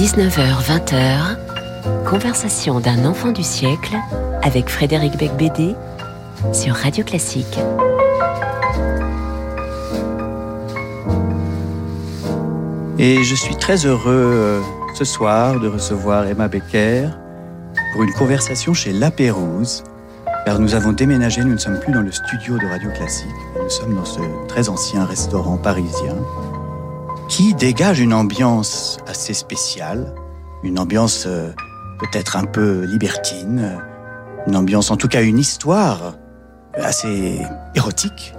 19h-20h, conversation d'un enfant du siècle avec Frédéric Becbédé sur Radio Classique. Et je suis très heureux euh, ce soir de recevoir Emma Becker pour une conversation chez La Pérouse, car nous avons déménagé, nous ne sommes plus dans le studio de Radio Classique, nous sommes dans ce très ancien restaurant parisien qui dégage une ambiance assez spéciale, une ambiance euh, peut-être un peu libertine, une ambiance, en tout cas une histoire assez érotique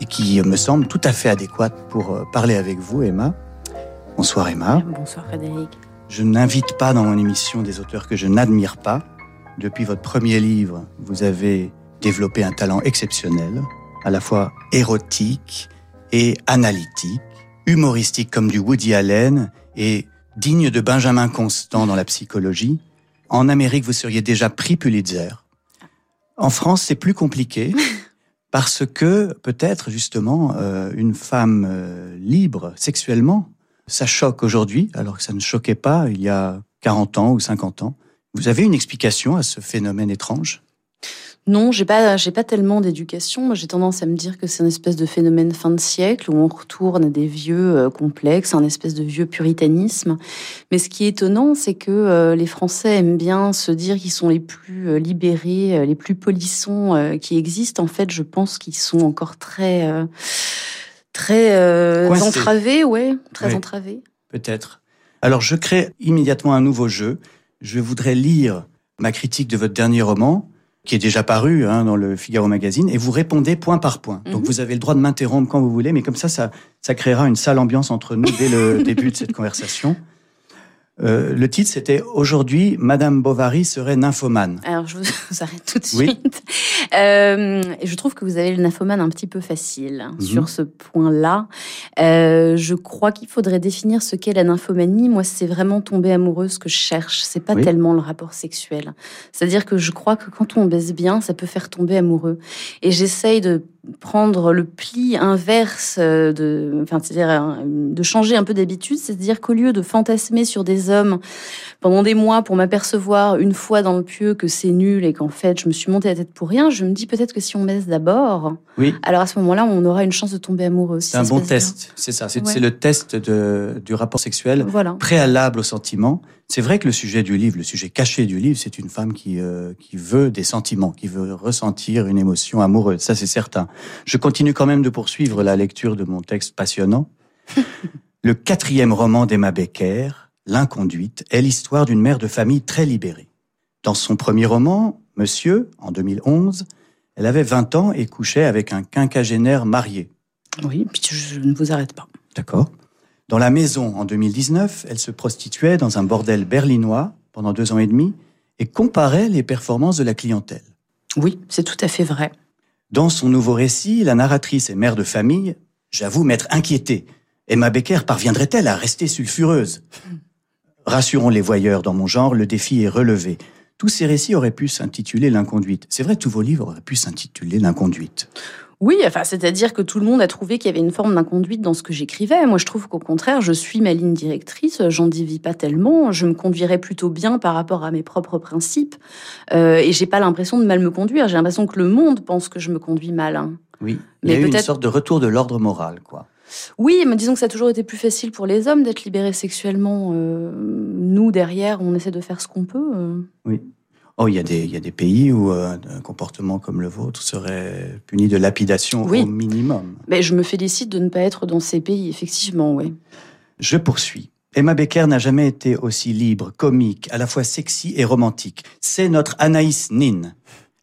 et qui me semble tout à fait adéquate pour euh, parler avec vous, Emma. Bonsoir Emma. Bonsoir Frédéric. Je n'invite pas dans mon émission des auteurs que je n'admire pas. Depuis votre premier livre, vous avez développé un talent exceptionnel, à la fois érotique et analytique, humoristique comme du Woody Allen et digne de Benjamin Constant dans la psychologie. En Amérique, vous seriez déjà pris Pulitzer. En France, c'est plus compliqué parce que peut-être justement euh, une femme euh, libre sexuellement ça choque aujourd'hui, alors que ça ne choquait pas il y a 40 ans ou 50 ans. Vous avez une explication à ce phénomène étrange? Non, j'ai pas, j'ai pas tellement d'éducation. j'ai tendance à me dire que c'est une espèce de phénomène fin de siècle où on retourne à des vieux euh, complexes, un espèce de vieux puritanisme. Mais ce qui est étonnant, c'est que euh, les Français aiment bien se dire qu'ils sont les plus euh, libérés, les plus polissons qui existent. En fait, je pense qu'ils sont encore très très euh, entravé, ouais, très entravé. Peut-être. Alors je crée immédiatement un nouveau jeu. Je voudrais lire ma critique de votre dernier roman, qui est déjà paru hein, dans le Figaro Magazine, et vous répondez point par point. Donc mhm. vous avez le droit de m'interrompre quand vous voulez, mais comme ça, ça, ça créera une sale ambiance entre nous dès le début de cette conversation. Euh, le titre, c'était Aujourd'hui, Madame Bovary serait nymphomane. Alors, je vous, arrête tout de suite. Euh, je trouve que vous avez le nymphomane un petit peu facile hein, mhm. sur ce point-là. Euh, je crois qu'il faudrait définir ce qu'est la nymphomanie. Moi, c'est vraiment tomber amoureuse que je cherche. C'est pas tellement le rapport sexuel. C'est-à-dire que je crois que quand on baisse bien, ça peut faire tomber amoureux. Et j'essaye de prendre le pli inverse de, enfin, c'est-à-dire de changer un peu d'habitude, c'est-à-dire qu'au lieu de fantasmer sur des hommes pendant des mois pour m'apercevoir une fois dans le pieu que c'est nul et qu'en fait je me suis montée la tête pour rien, je me dis peut-être que si on baisse d'abord, oui. alors à ce moment-là, on aura une chance de tomber amoureux. c'est un bon test, c'est ça. C'est le test de, du rapport sexuel préalable au sentiment. C'est vrai que le sujet du livre, le sujet caché du livre, c'est une femme qui, euh, qui veut des sentiments, qui veut ressentir une émotion amoureuse. Ça, c'est certain. Je continue quand même de poursuivre la lecture de mon texte passionnant. le quatrième roman d'Emma Becker, L'inconduite, est l'histoire d'une mère de famille très libérée. Dans son premier roman, Monsieur, en 2011, elle avait 20 ans et couchait avec un quinquagénaire marié. Oui, je ne vous arrête pas. D'accord. Dans La Maison, en 2019, elle se prostituait dans un bordel berlinois pendant deux ans et demi et comparait les performances de la clientèle. Oui, c'est tout à fait vrai. Dans son nouveau récit, la narratrice est mère de famille. J'avoue m'être inquiétée. Emma Becker parviendrait-elle à rester sulfureuse? Rassurons les voyeurs dans mon genre, le défi est relevé. Tous ces récits auraient pu s'intituler L'inconduite. C'est vrai, tous vos livres auraient pu s'intituler L'inconduite. Oui, enfin, c'est-à-dire que tout le monde a trouvé qu'il y avait une forme d'inconduite dans ce que j'écrivais. Moi, je trouve qu'au contraire, je suis ma ligne directrice, j'en divise pas tellement, je me conduirais plutôt bien par rapport à mes propres principes, euh, et j'ai pas l'impression de mal me conduire. J'ai l'impression que le monde pense que je me conduis mal. Hein. Oui, il y a eu une sorte de retour de l'ordre moral, quoi. Oui, mais disons que ça a toujours été plus facile pour les hommes d'être libérés sexuellement. Euh, nous, derrière, on essaie de faire ce qu'on peut. Euh. Oui. Oh, il y, a des, il y a des pays où euh, un comportement comme le vôtre serait puni de lapidation au minimum. Mais je me félicite de ne pas être dans ces pays, effectivement, oui. Je poursuis. Emma Becker n'a jamais été aussi libre, comique, à la fois sexy et romantique. C'est notre Anaïs Nin.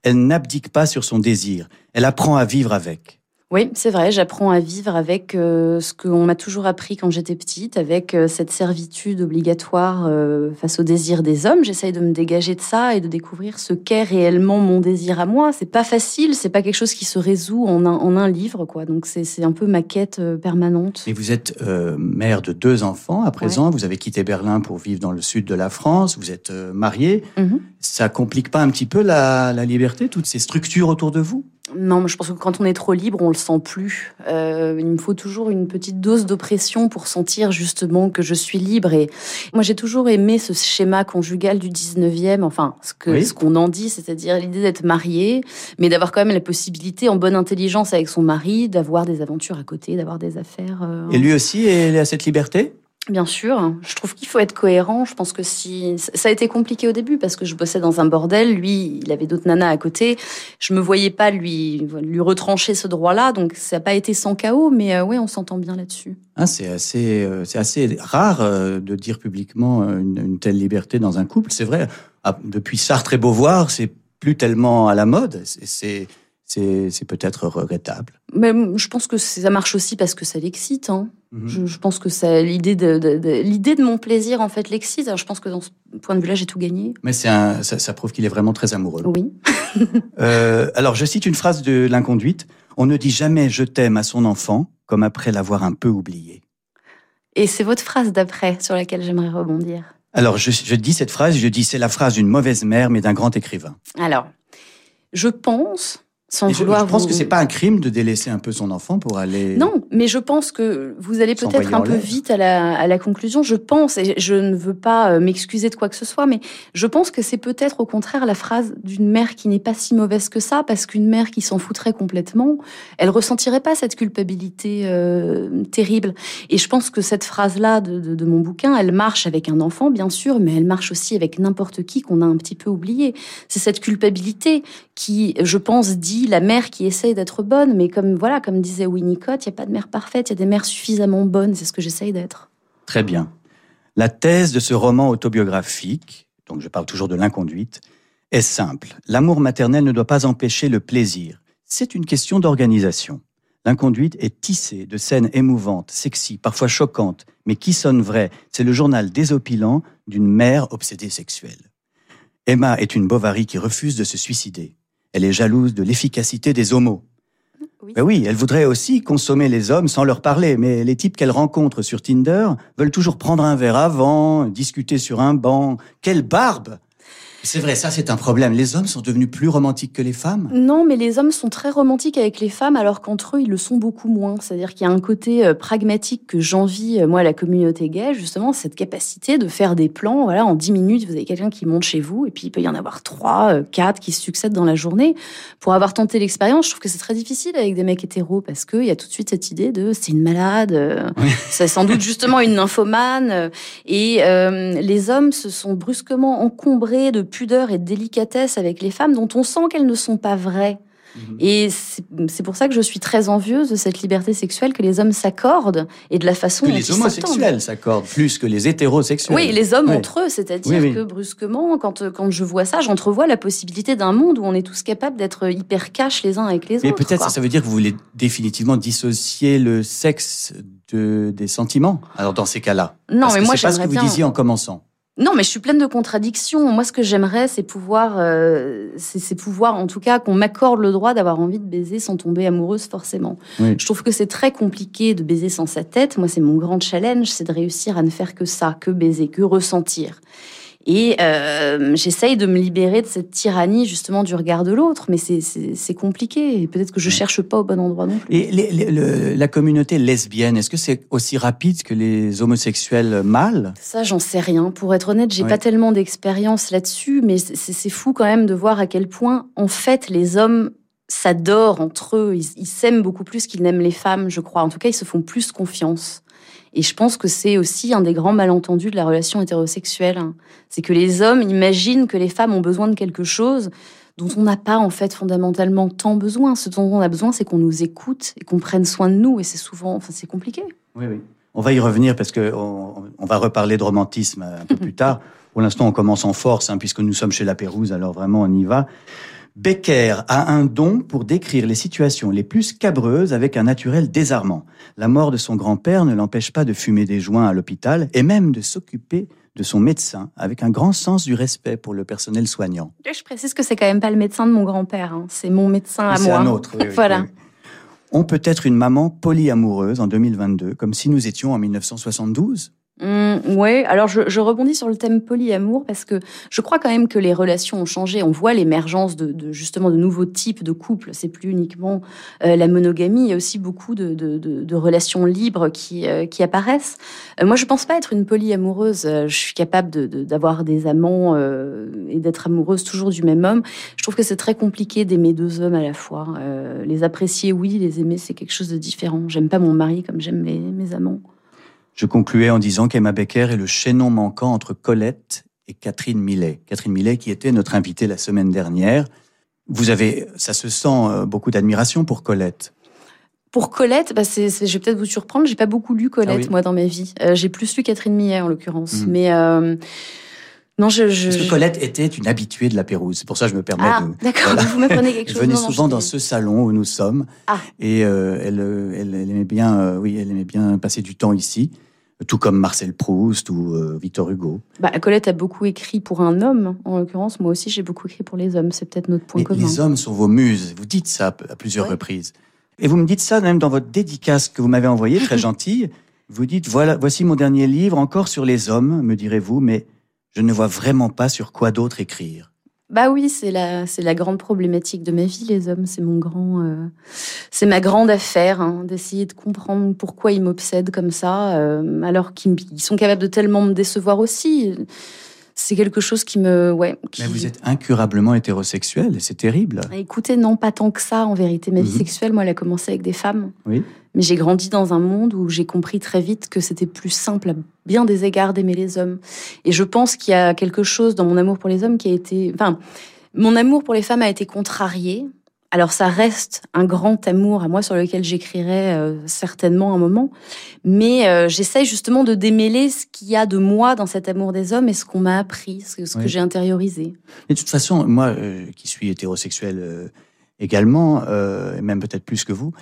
Elle n'abdique pas sur son désir. Elle apprend à vivre avec. Oui, c'est vrai, j'apprends à vivre avec euh, ce qu'on m'a toujours appris quand j'étais petite, avec euh, cette servitude obligatoire euh, face au désir des hommes. J'essaye de me dégager de ça et de découvrir ce qu'est réellement mon désir à moi. C'est pas facile, c'est pas quelque chose qui se résout en un, en un livre, quoi. Donc c'est un peu ma quête permanente. Et vous êtes mère de deux enfants à présent. Vous avez quitté Berlin pour vivre dans le sud de la France. Vous êtes mariée. Mm-hmm. Ça complique pas un petit peu la, la liberté, toutes ces structures autour de vous? Non, je pense que quand on est trop libre, on le sent plus. Euh, il me faut toujours une petite dose d'oppression pour sentir justement que je suis libre. Et moi, j'ai toujours aimé ce schéma conjugal du 19e, enfin, ce que ce qu'on en dit, c'est-à-dire l'idée d'être marié, mais d'avoir quand même la possibilité, en bonne intelligence avec son mari, d'avoir des aventures à côté, d'avoir des affaires. Euh, et lui aussi, il a cette liberté? Bien sûr, je trouve qu'il faut être cohérent. Je pense que si ça a été compliqué au début parce que je bossais dans un bordel, lui, il avait d'autres nanas à côté. Je me voyais pas lui lui retrancher ce droit-là, donc ça n'a pas été sans chaos, mais euh, ouais, on s'entend bien là-dessus. Ah, c'est assez euh, c'est assez rare euh, de dire publiquement une, une, telle liberté dans un couple. C'est vrai. Ah, depuis Sartre et Beauvoir, c'est plus tellement à la mode. C'est c'est peut-être regrettable. Mais je pense que ça marche aussi parce que ça l'excite. Hein. Mhm. je, pense que l'idée de, l'idée de mon plaisir en fait l'excite. Je pense que dans ce point de vue-là, j'ai tout gagné. Mais c'est ça, ça, prouve qu'il est vraiment très amoureux. Oui. euh, alors je cite une phrase de l'inconduite on ne dit jamais je t'aime à son enfant comme après l'avoir un peu oublié. Et c'est votre phrase d'après sur laquelle j'aimerais rebondir. Alors je, je dis cette phrase, je dis c'est la phrase d'une mauvaise mère mais d'un grand écrivain. Alors je pense sans je, vouloir. Je pense que c'est pas un crime de délaisser un peu son enfant pour aller. Non, mais je pense que vous allez peut-être un peu vite à la, à la conclusion. Je pense, et je ne veux pas euh, m'excuser de quoi que ce soit, mais je pense que c'est peut-être au contraire la phrase d'une mère qui n'est pas si mauvaise que ça, parce qu'une mère qui s'en foutrait complètement, elle ressentirait pas cette culpabilité euh, terrible. Et je pense que cette phrase-là de, de, de, mon bouquin, elle marche avec un enfant, bien sûr, mais elle marche aussi avec n'importe qui qu'on a un petit peu oublié. C'est cette culpabilité qui, je pense, dit la mère qui essaye d'être bonne, mais comme voilà, comme disait Winnicott, il n'y a pas de mère parfaite, il y a des mères suffisamment bonnes, c'est ce que j'essaye d'être. Très bien. La thèse de ce roman autobiographique, donc je parle toujours de l'inconduite, est simple. L'amour maternel ne doit pas empêcher le plaisir. C'est une question d'organisation. L'inconduite est tissée de scènes émouvantes, sexy, parfois choquantes, mais qui sonnent vraies. C'est le journal désopilant d'une mère obsédée sexuelle. Emma est une Bovary qui refuse de se suicider. Elle est jalouse de l'efficacité des homos. Oui. Ben oui, elle voudrait aussi consommer les hommes sans leur parler, mais les types qu'elle rencontre sur Tinder veulent toujours prendre un verre avant, discuter sur un banc. Quelle barbe c'est vrai, ça c'est un problème. Les hommes sont devenus plus romantiques que les femmes? Non, mais les hommes sont très romantiques avec les femmes, alors qu'entre eux, ils le sont beaucoup moins. C'est-à-dire qu'il y a un côté euh, pragmatique que j'envie, euh, moi, à la communauté gay, justement, cette capacité de faire des plans. Voilà, en 10 minutes, vous avez quelqu'un qui monte chez vous, et puis il peut y en avoir 3, euh, 4 qui se succèdent dans la journée. Pour avoir tenté l'expérience, je trouve que c'est très difficile avec des mecs hétéros, parce qu'il y a tout de suite cette idée de c'est une malade, c'est sans doute justement une nymphomane. Et les hommes se sont brusquement encombrés de pudeur et de délicatesse avec les femmes dont on sent qu'elles ne sont pas vraies. Mhm. Et c'est pour ça que je suis très envieuse de cette liberté sexuelle que les hommes s'accordent et de la façon que les homosexuels s'accordent plus que les hétérosexuels. Oui, les hommes entre eux, c'est-à-dire que brusquement, quand, quand je vois ça, j'entrevois la possibilité d'un monde où on est tous capables d'être hyper cash les uns avec les autres. Mais peut-être ça veut dire que vous voulez définitivement dissocier le sexe de, des sentiments. Alors dans ces cas-là. Non, mais moi c'est pas ce que vous disiez en commençant. Non, mais je suis pleine de contradictions. Moi, ce que j'aimerais, c'est pouvoir, euh, c'est pouvoir, en tout cas, qu'on m'accorde le droit d'avoir envie de baiser sans tomber amoureuse forcément. Je trouve que c'est très compliqué de baiser sans sa tête. Moi, c'est mon grand challenge, c'est de réussir à ne faire que ça, que baiser, que ressentir. Et euh, j'essaye de me libérer de cette tyrannie justement du regard de l'autre, mais c'est compliqué. Peut-être que je cherche pas au bon endroit non plus. Et la communauté lesbienne, est-ce que c'est aussi rapide que les homosexuels mâles? Ça, j'en sais rien. Pour être honnête, j'ai pas tellement d'expérience là-dessus, mais c'est fou quand même de voir à quel point, en fait, les hommes s'adorent entre eux. Ils s'aiment beaucoup plus qu'ils n'aiment les femmes, je crois. En tout cas, ils se font plus confiance. Et je pense que c'est aussi un des grands malentendus de la relation hétérosexuelle. C'est que les hommes imaginent que les femmes ont besoin de quelque chose dont on n'a pas en fait fondamentalement tant besoin. Ce dont on a besoin, c'est qu'on nous écoute et qu'on prenne soin de nous. Et c'est souvent, enfin, c'est compliqué. Oui, oui. On va y revenir parce que on, va reparler de romantisme un peu plus tard. Pour l'instant, on commence en force, hein, puisque nous sommes chez La Pérouse, alors vraiment, on y va. Becker a un don pour décrire les situations les plus cabreuses avec un naturel désarmant. La mort de son grand-père ne l'empêche pas de fumer des joints à l'hôpital et même de s'occuper de son médecin avec un grand sens du respect pour le personnel soignant. Je précise que c'est quand même pas le médecin de mon grand-père, hein. c'est mon médecin à moi. C'est un autre. voilà. On peut être une maman polyamoureuse en 2022, comme si nous étions en 1972 Mmh, ouais, alors je, rebondis sur le thème polyamour parce que je crois quand même que les relations ont changé. On voit l'émergence de, de, justement de nouveaux types de couples. C'est plus uniquement euh, la monogamie, il y a aussi beaucoup de, de relations libres qui, euh, qui apparaissent. Euh, moi, je pense pas être une polyamoureuse. je suis capable d'avoir des amants et d'être amoureuse toujours du même homme. Je trouve que c'est très compliqué d'aimer deux hommes à la fois. les apprécier, oui, les aimer, c'est quelque chose de différent. J'aime pas mon mari comme j'aime mes amants. Je concluais en disant qu'Emma Becker est le chaînon manquant entre Colette et Catherine Millet. Catherine Millet qui était notre invitée la semaine dernière. Vous avez, ça se sent, euh, beaucoup d'admiration pour Colette. Pour Colette, bah je vais peut-être vous surprendre, j'ai pas beaucoup lu Colette ah moi dans ma vie. Euh, j'ai plus lu Catherine Millet en l'occurrence, mmh. mais euh, non, je, je, Parce que Colette était une habituée de la Pérouse. C'est pour ça que je me permets ah, de. D'accord, vous m'apprenez quelque chose. Je venais souvent dans ce salon où nous sommes. Ah. Et elle, elle, elle, aimait bien, oui, elle aimait bien passer du temps ici tout comme Marcel Proust ou euh, Victor Hugo. Bah, Colette a beaucoup écrit pour un homme, en l'occurrence. Moi aussi, j'ai beaucoup écrit pour les hommes. C'est peut-être notre point commun. Les hommes sont vos muses. Vous dites ça à plusieurs reprises. Et vous me dites ça même dans votre dédicace que vous m'avez envoyée, très gentille. Vous dites, voilà, voici mon dernier livre, encore sur les hommes, me direz-vous, mais je ne vois vraiment pas sur quoi d'autre écrire. Bah oui, c'est la, c'est la grande problématique de ma vie, les hommes. C'est mon grand, euh, c'est ma grande affaire, hein, d'essayer de comprendre pourquoi ils m'obsèdent comme ça, euh, alors qu'ils sont capables de tellement me décevoir aussi. C'est quelque chose qui me, ouais. Mais vous êtes incurablement hétérosexuel, c'est terrible. Écoutez, non, pas tant que ça, en vérité. Ma vie mhm. sexuelle, moi, elle a commencé avec des femmes. Oui. Mais j'ai grandi dans un monde où j'ai compris très vite que c'était plus simple à bien des égards d'aimer les hommes. Et je pense qu'il y a quelque chose dans mon amour pour les hommes qui a été... Enfin, mon amour pour les femmes a été contrarié. Alors ça reste un grand amour à moi sur lequel j'écrirai euh, certainement un moment, mais euh, j'essaye justement de démêler ce qu'il y a de moi dans cet amour des hommes et ce qu'on m'a appris, ce, que j'ai intériorisé. Et de toute façon, moi euh, qui suis hétérosexuel également, euh, même peut-être plus que vous,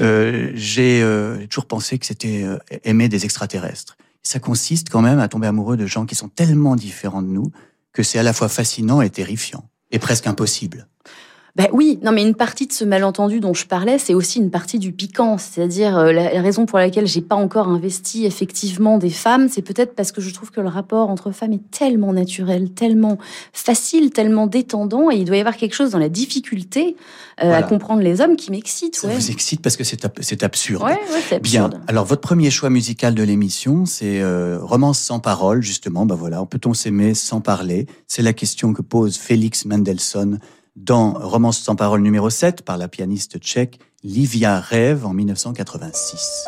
euh, j'ai euh, toujours pensé que c'était euh, aimer des extraterrestres. Ça consiste quand même à tomber amoureux de gens qui sont tellement différents de nous que c'est à la fois fascinant et terrifiant, et presque impossible. Ben oui, non, mais une partie de ce malentendu dont je parlais, c'est aussi une partie du piquant. C'est-à-dire, euh, la, raison pour laquelle j'ai pas encore investi effectivement des femmes, c'est peut-être parce que je trouve que le rapport entre femmes est tellement naturel, tellement facile, tellement détendant, et il doit y avoir quelque chose dans la difficulté euh, à comprendre les hommes qui m'excite. Ça vous excite parce que c'est absurde. Ouais, absurde. Bien. Alors, votre premier choix musical de l'émission, c'est euh, Romance sans parole, justement. Ben voilà, peut-on s'aimer sans parler? C'est la question que pose Félix Mendelssohn dans Romance sans parole numéro 7 par la pianiste tchèque Livia Rêve en 1986.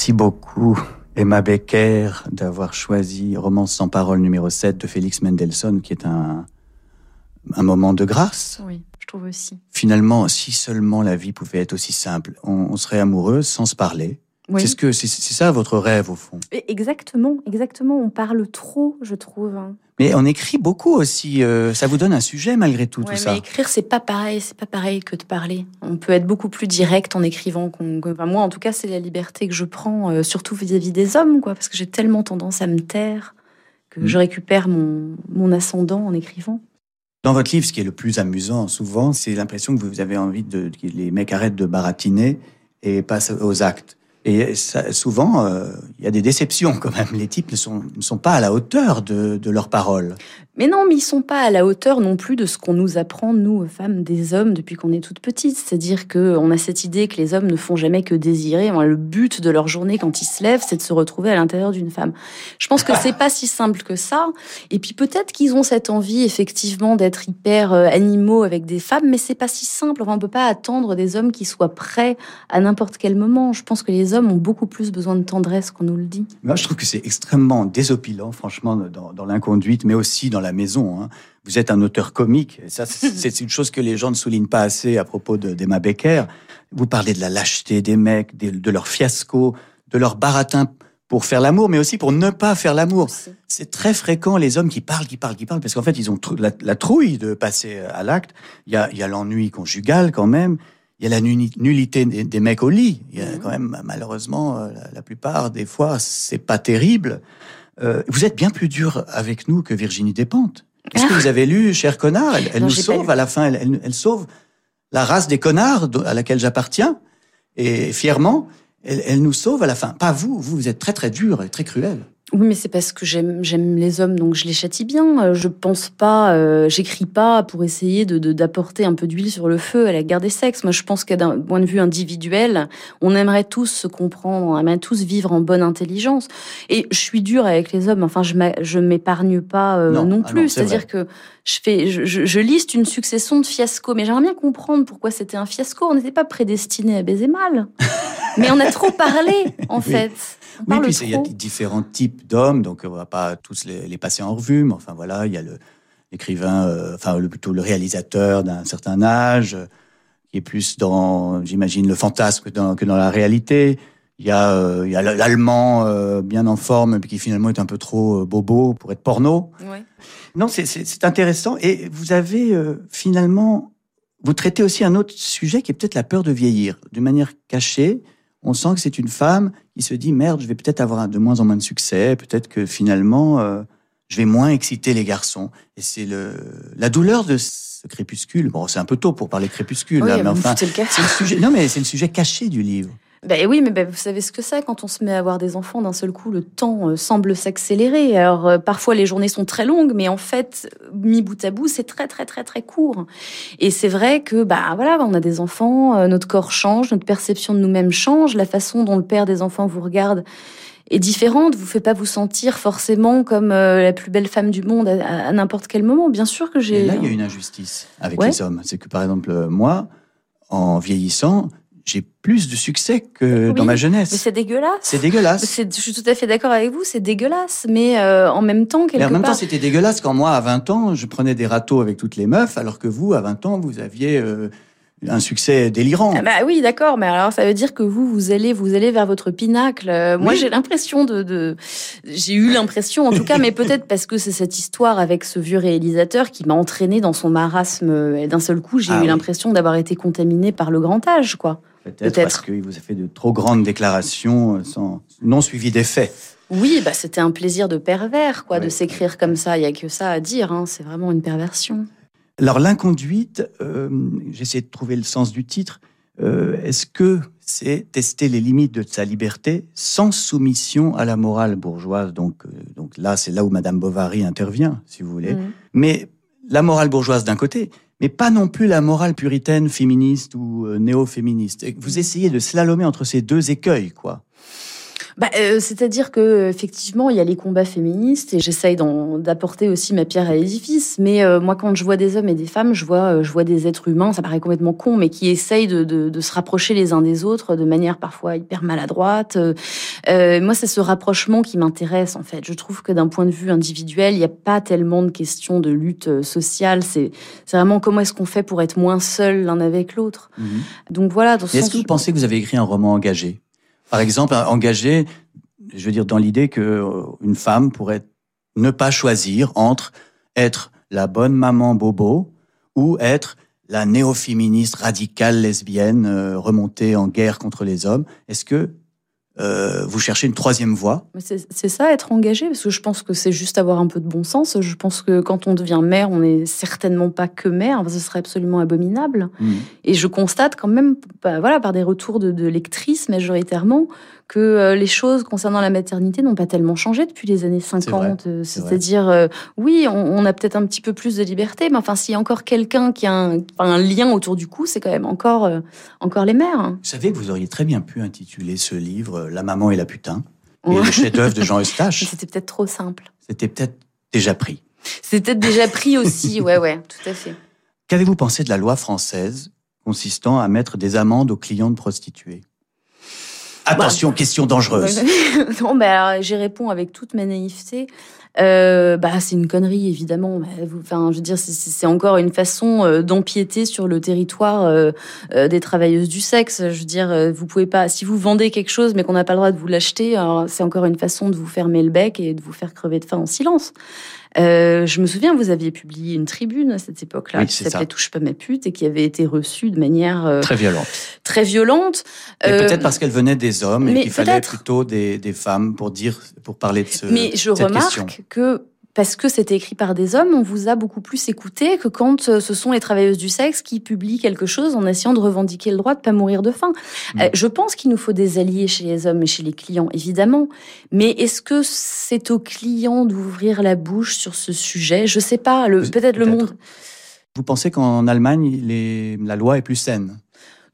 Merci beaucoup, Emma Becker, d'avoir choisi Romance sans parole numéro 7 de Félix Mendelssohn, qui est un, un moment de grâce. Oui, je trouve aussi. Finalement, si seulement la vie pouvait être aussi simple, on, serait amoureux sans se parler. C'est ce que c'est ça votre rêve au fond? Exactement, exactement. On parle trop, je trouve. Mais on écrit beaucoup aussi. Euh, ça vous donne un sujet malgré tout, tout ça. Écrire, c'est pas pareil. C'est pas pareil que de parler. On peut être beaucoup plus direct en écrivant. moi, en tout cas, c'est la liberté que je prends, euh, surtout vis-à-vis des hommes, quoi, parce que j'ai tellement tendance à me taire que mm. je récupère mon, mon ascendant en écrivant. Dans votre livre, ce qui est le plus amusant, souvent, c'est l'impression que vous avez envie de que les mecs arrêtent de baratiner et passent aux actes. Et ça, souvent, euh, il y a des déceptions quand même. Les types ne sont, ne sont pas à la hauteur de, de leurs paroles. Mais non, mais ils sont pas à la hauteur non plus de ce qu'on nous apprend, nous, femmes, des hommes, depuis qu'on est toutes petites. C'est-à-dire qu'on a cette idée que les hommes ne font jamais que désirer. Le but de leur journée quand ils se lèvent, c'est de se retrouver à l'intérieur d'une femme. Je pense que c'est pas si simple que ça. Et puis peut-être qu'ils ont cette envie, effectivement, d'être hyper euh, animaux avec des femmes, mais c'est pas si simple. Enfin, on peut pas attendre des hommes qui soient prêts à n'importe quel moment. Je pense que les hommes ont beaucoup plus besoin de tendresse qu'on nous le dit. Moi, je trouve que c'est extrêmement désopilant, franchement, dans, dans l'inconduite, mais aussi dans la maison. Hein. Vous êtes un auteur comique. ça, c'est une chose que les gens ne soulignent pas assez à propos d'Emma Becker. Vous parlez de la lâcheté des mecs, de, leur fiasco, de leur baratin pour faire l'amour, mais aussi pour ne pas faire l'amour. C'est très fréquent les hommes qui parlent, qui parlent, qui parlent, parce qu'en fait, ils ont la, trouille de passer à l'acte. Il y a, l'ennui conjugal quand même. Il y a la nullité des, mecs au lit. Il y a mmh. quand même, malheureusement, euh, la, plupart des fois, c'est pas terrible. Euh, vous êtes bien plus dur avec nous que Virginie Despentes. Est-ce que vous avez lu Cher connard Elle, nous sauve à la fin, elle, sauve la race des connards à laquelle j'appartiens, et fièrement, elle, elle, nous sauve à la fin. Pas vous, vous, vous êtes très très dur et très cruel. Oui, mais c'est parce que j'aime j'aime les hommes, donc je les châtie bien. Euh, je pense pas, euh, j'écris pas pour essayer de d'apporter un peu d'huile sur le feu à la guerre des sexes. Moi, je pense qu'à d'un point de vue individuel, on aimerait tous se comprendre, on aimerait tous vivre en bonne intelligence. Et je suis dure avec les hommes. Enfin, je je m'épargne pas euh, non, ah plus. C'est-à-dire que je fais, je, je, liste une succession de fiascos, mais j'aimerais bien comprendre pourquoi c'était un fiasco. On n'était pas prédestiné à baiser mal, mais on a trop parlé en fait oui, puis il y a différents types d'hommes, donc on va pas tous les, passer en revue, mais enfin voilà, il y a l'écrivain, euh, enfin le, plutôt le réalisateur d'un certain âge, qui est plus dans, j'imagine, le fantasme que dans, que dans la réalité. Il y a, euh, il y a l'allemand euh, bien en forme, qui finalement est un peu trop bobo pour être porno. Oui. Non, c'est intéressant. Et vous avez finalement, vous traitez aussi un autre sujet qui est peut-être la peur de vieillir, d'une manière cachée on sent que c'est une femme qui se dit merde, je vais peut-être avoir de moins en moins de succès, peut-être que finalement euh, je vais moins exciter les garçons. Et c'est le la douleur de ce crépuscule. Bon, c'est un peu tôt pour parler crépuscule, mais enfin, c'est le sujet. Non, mais c'est le sujet caché du livre. Ben oui, mais ben, vous savez ce que c'est quand on se met à avoir des enfants d'un seul coup, le temps euh, semble s'accélérer. Alors euh, parfois les journées sont très longues, mais en fait, mis bout à bout, c'est très très très très court. Et c'est vrai que bah voilà, on a des enfants, euh, notre corps change, notre perception de nous-mêmes change, la façon dont le père des enfants vous regarde est différente, vous fait pas vous sentir forcément comme la plus belle femme du monde à, n'importe quel moment. Bien sûr que j'ai. Là, il y a une injustice avec les hommes. C'est que par exemple, moi, en vieillissant, j'ai plus de succès que dans ma jeunesse. Mais c'est dégueulasse. C'est dégueulasse. Je suis tout à fait d'accord avec vous, c'est dégueulasse. Mais euh, en même temps, quelque mais en même temps, c'était dégueulasse quand moi, à 20 ans, je prenais des râteaux avec toutes les meufs, alors que vous, à 20 ans, vous aviez euh, un succès délirant. Ah bah oui, d'accord, mais alors ça veut dire que vous, vous allez, vous allez vers votre pinacle. Euh, moi, j'ai l'impression de, de... j'ai eu l'impression, en tout cas, mais peut-être parce que c'est cette histoire avec ce vieux réalisateur qui m'a entraîné dans son marasme. Et d'un seul coup, j'ai ah eu l'impression d'avoir été contaminé par le grand âge, quoi. Peut-être parce qu'il vous a fait de trop grandes déclarations euh, sans, non suivies des faits. Oui, bah c'était un plaisir de pervers, quoi, de s'écrire comme ça. Il y a que ça à dire. Hein. C'est vraiment une perversion. Alors l'inconduite, euh, j'essaie de trouver le sens du titre. Euh, est-ce que c'est tester les limites de sa liberté sans soumission à la morale bourgeoise? Donc, donc là, c'est là où Madame Bovary intervient, si vous voulez. Mmh. Mais la morale bourgeoise d'un côté, mais pas non plus la morale puritaine, féministe ou néo-féministe. Vous essayez de slalomer entre ces deux écueils, quoi. Bah, euh, C'est-à-dire que effectivement, il y a les combats féministes et j'essaye d'apporter aussi ma pierre à l'édifice. Mais euh, moi, quand je vois des hommes et des femmes, je vois, euh, je vois des êtres humains, ça paraît complètement con, mais qui essayent de, de, de se rapprocher les uns des autres de manière parfois hyper maladroite. moi, c'est ce rapprochement qui m'intéresse en fait. Je trouve que d'un point de vue individuel, il n'y a pas tellement de questions de lutte sociale. C'est vraiment comment est-ce qu'on fait pour être moins seul l'un avec l'autre. Mhm. Donc voilà. Est-ce que vous pensez que vous avez écrit un roman engagé? Par exemple, engagé, je veux dire, dans l'idée que euh, une femme pourrait ne pas choisir entre être la bonne maman bobo ou être la néo-féministe radicale lesbienne euh, remontée en guerre contre les hommes. Est-ce que euh, vous cherchez une troisième voie C'est ça, être engagé, parce que je pense que c'est juste avoir un peu de bon sens. Je pense que quand on devient mère, on n'est certainement pas que mère, ce serait absolument abominable. Mmh. Et je constate quand même, bah, voilà, par des retours de, de lectrices majoritairement, que euh, les choses concernant la maternité n'ont pas tellement changé depuis les années 50. Euh, c'est-à-dire, euh, oui, on, a peut-être un petit peu plus de liberté, mais enfin, s'il y a encore quelqu'un qui a un, lien autour du cou, c'est quand même encore, encore les mères. Vous savez que vous auriez très bien pu intituler ce livre La maman et la putain, et le chef-d'œuvre de Jean Eustache. C'était peut-être trop simple. C'était peut-être déjà pris. C'était déjà pris aussi, ouais, ouais, tout à fait. Qu'avez-vous pensé de la loi française consistant à mettre des amendes aux clients de prostituées? Attention, question dangereuse. non, bah, j'y réponds avec toute ma naïveté. Euh, bah, c'est une connerie évidemment. Enfin, je veux dire, c'est encore une façon euh, d'empiéter sur le territoire euh, des travailleuses du sexe. Je veux dire, vous pouvez pas, si vous vendez quelque chose mais qu'on n'a pas le droit de vous l'acheter, c'est encore une façon de vous fermer le bec et de vous faire crever de faim en silence. Euh, je me souviens, vous aviez publié une tribune à cette époque-là qui s'appelait Touche pas ma pute et qui avait été reçue de manière euh, très violente. Très violente. Euh, peut-être parce qu'elle venait des hommes et qu'il fallait plutôt des, des, femmes pour dire, pour parler de ce. Mais je remarque que parce que c'était écrit par des hommes, on vous a beaucoup plus écouté que quand euh, ce sont les travailleuses du sexe qui publient quelque chose en essayant de revendiquer le droit de pas mourir de faim. Mm. Euh, je pense qu'il nous faut des alliés chez les hommes et chez les clients, évidemment. Mais est-ce que c'est aux clients d'ouvrir la bouche sur ce sujet? Je sais pas. Peut-être le monde. Vous pensez qu'en Allemagne, les, la loi est plus saine?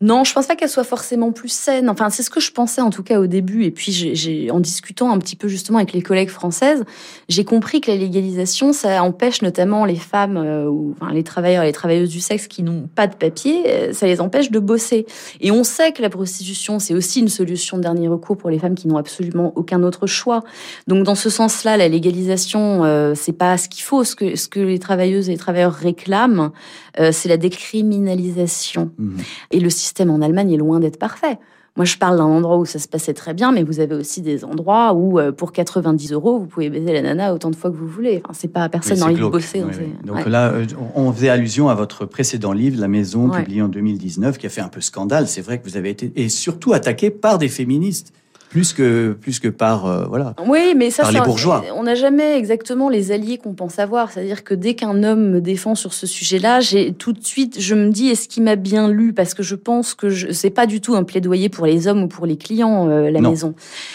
Non, je pense pas qu'elle soit forcément plus saine. Enfin, c'est ce que je pensais en tout cas au début. Et puis, j'ai, en discutant un petit peu justement avec les collègues françaises, j'ai compris que la légalisation, ça empêche notamment les femmes euh, ou enfin, les travailleurs et les travailleuses du sexe qui n'ont pas de papier, euh, ça les empêche de bosser. Et on sait que la prostitution, c'est aussi une solution de dernier recours pour les femmes qui n'ont absolument aucun autre choix. Donc, dans ce sens-là, la légalisation, euh, c'est pas ce qu'il faut. Ce que, ce que les travailleuses et les travailleurs réclament, euh, c'est la décriminalisation. Mmh. Et le système en Allemagne est loin d'être parfait. Moi, je parle d'un endroit où ça se passait très bien, mais vous avez aussi des endroits où, euh, pour 90 euros, vous pouvez baiser la nana autant de fois que vous voulez. Enfin, c'est pas personne n'a envie de bosser. Donc là, euh, on faisait allusion à votre précédent livre, La Maison, publié en 2019, qui a fait un peu scandale. C'est vrai que vous avez été, et surtout attaqué par des féministes plus que plus que par euh, voilà. Oui, mais ça, par les bourgeois. On n'a jamais exactement les alliés qu'on pense avoir. C'est-à-dire que dès qu'un homme me défend sur ce sujet-là, j'ai tout de suite, je me dis est-ce qu'il m'a bien lu? Parce que je pense que je, c'est pas du tout un plaidoyer pour les hommes ou pour les clients euh, la maison.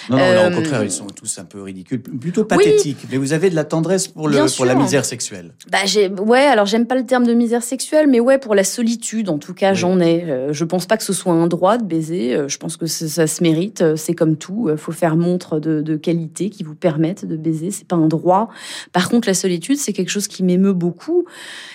Non, non, au euh, contraire, ils sont tous un peu ridicules, plutôt pathétiques. Mais vous avez de la tendresse pour le pour la misère sexuelle. Bah j'ai ouais, alors j'aime pas le terme de misère sexuelle, mais ouais pour la solitude. En tout cas, j'en ai. je pense pas que ce soit un droit de baiser. Je pense que ça se mérite. C'est comme tout. Faut faire montre de, de qualité qui vous permettent de baiser. C'est pas un droit. Par contre, la solitude, c'est quelque chose qui m'émeut beaucoup.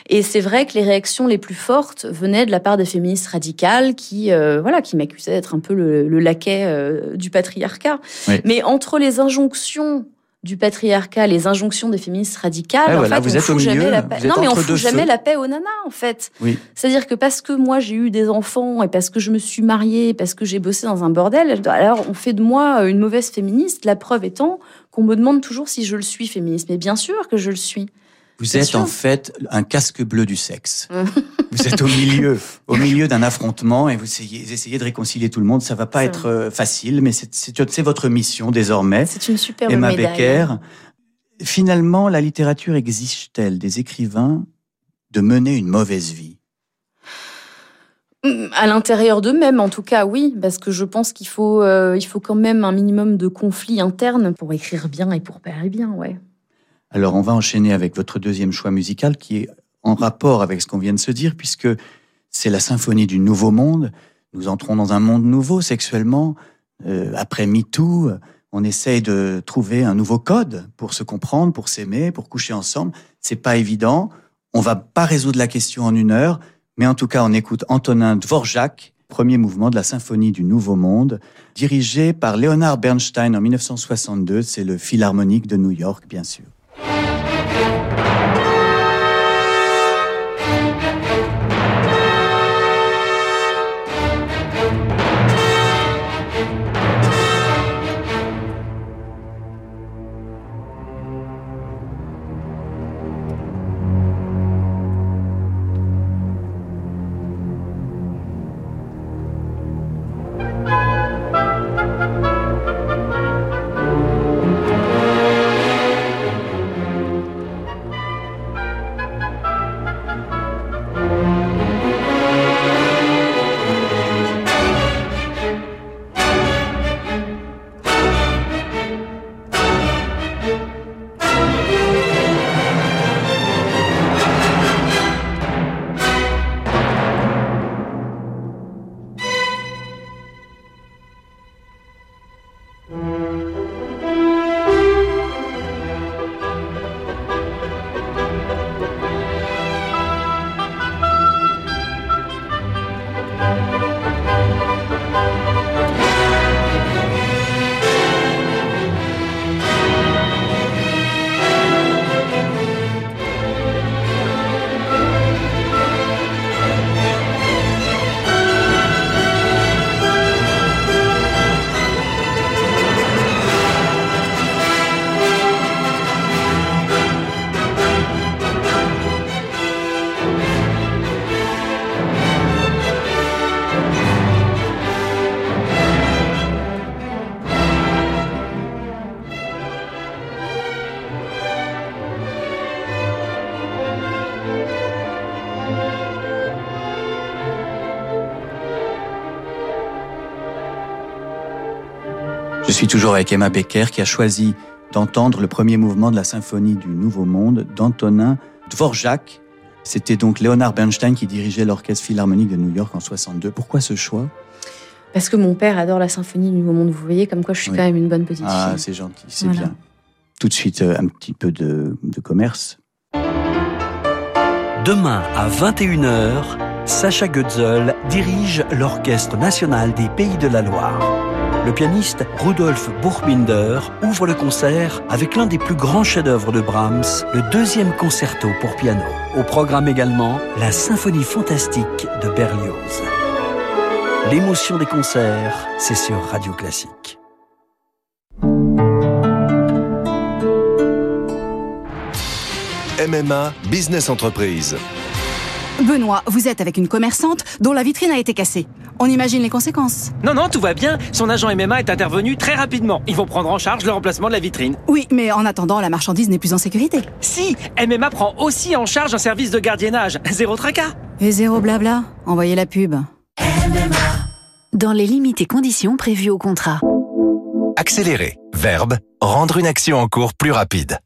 Et c'est vrai que les réactions les plus fortes venaient de la part des féministes radicales qui, euh, voilà, qui m'accusaient d'être un peu le, le laquais euh, du patriarcat. Mais entre les injonctions du patriarcat, les injonctions des féministes radicales. en fait, vous on fout jamais la paix. Non, mais on fout jamais la paix aux nanas, en fait. Oui. C'est-à-dire que parce que moi j'ai eu des enfants et parce que je me suis mariée, parce que j'ai bossé dans un bordel, alors on fait de moi une mauvaise féministe. La preuve étant qu'on me demande toujours si je le suis féministe. Mais bien sûr que je le suis. Vous êtes en fait un casque bleu du sexe. vous êtes au milieu, au milieu d'un affrontement et vous essayez, essayez, de réconcilier tout le monde. Ça va pas être euh, facile, mais c'est votre mission désormais. C'est une superbe Emma médaille. Becker. Finalement, la littérature exige-t-elle des écrivains de mener une mauvaise vie? À l'intérieur d'eux-mêmes, en tout cas, oui, parce que je pense qu'il faut, euh, il faut quand même un minimum de conflit interne pour écrire bien et pour parler bien, ouais. Alors on va enchaîner avec votre deuxième choix musical qui est en rapport avec ce qu'on vient de se dire, puisque c'est la symphonie du nouveau monde. Nous entrons dans un monde nouveau sexuellement. Euh, après MeToo, on essaye de trouver un nouveau code pour se comprendre, pour s'aimer, pour coucher ensemble. C'est pas évident. On va pas résoudre la question en une heure, mais en tout cas, on écoute Antonin Dvorak, premier mouvement de la symphonie du Nouveau Monde, dirigé par Leonard Bernstein en 1962. C'est le Philharmonique de New York, bien sûr. Suis toujours avec Emma Becker qui a choisi d'entendre le premier mouvement de la symphonie du Nouveau Monde d'Antonin Dvorak. C'était donc Leonard Bernstein qui dirigeait l'orchestre philharmonique de New York en 62. Pourquoi ce choix? Parce que mon père adore la symphonie du Nouveau Monde. Vous voyez comme quoi je suis quand même une bonne petite Ah, c'est gentil, c'est bien. Tout de suite, euh, un petit peu de, de commerce. Demain à 21h, Sacha Goetzel dirige l'Orchestre national des Pays de la Loire le pianiste Rudolf Buchbinder ouvre le concert avec l'un des plus grands chefs-d'œuvre de Brahms, le deuxième concerto pour piano. Au programme également la symphonie fantastique de Berlioz. L'émotion des concerts, c'est sur Radio Classique. MMA Business Entreprise. Benoît, vous êtes avec une commerçante dont la vitrine a été cassée. On imagine les conséquences. Non, non, tout va bien. Son agent MMA est intervenu très rapidement. Ils vont prendre en charge le remplacement de la vitrine. Oui, mais en attendant, la marchandise n'est plus en sécurité. Si, MMA prend aussi en charge un service de gardiennage. Zéro tracas. Et zéro blabla. Envoyez la pub. MMA. Dans les limites et conditions prévues au contrat. Accélérer. Verbe. Rendre une action en cours plus rapide.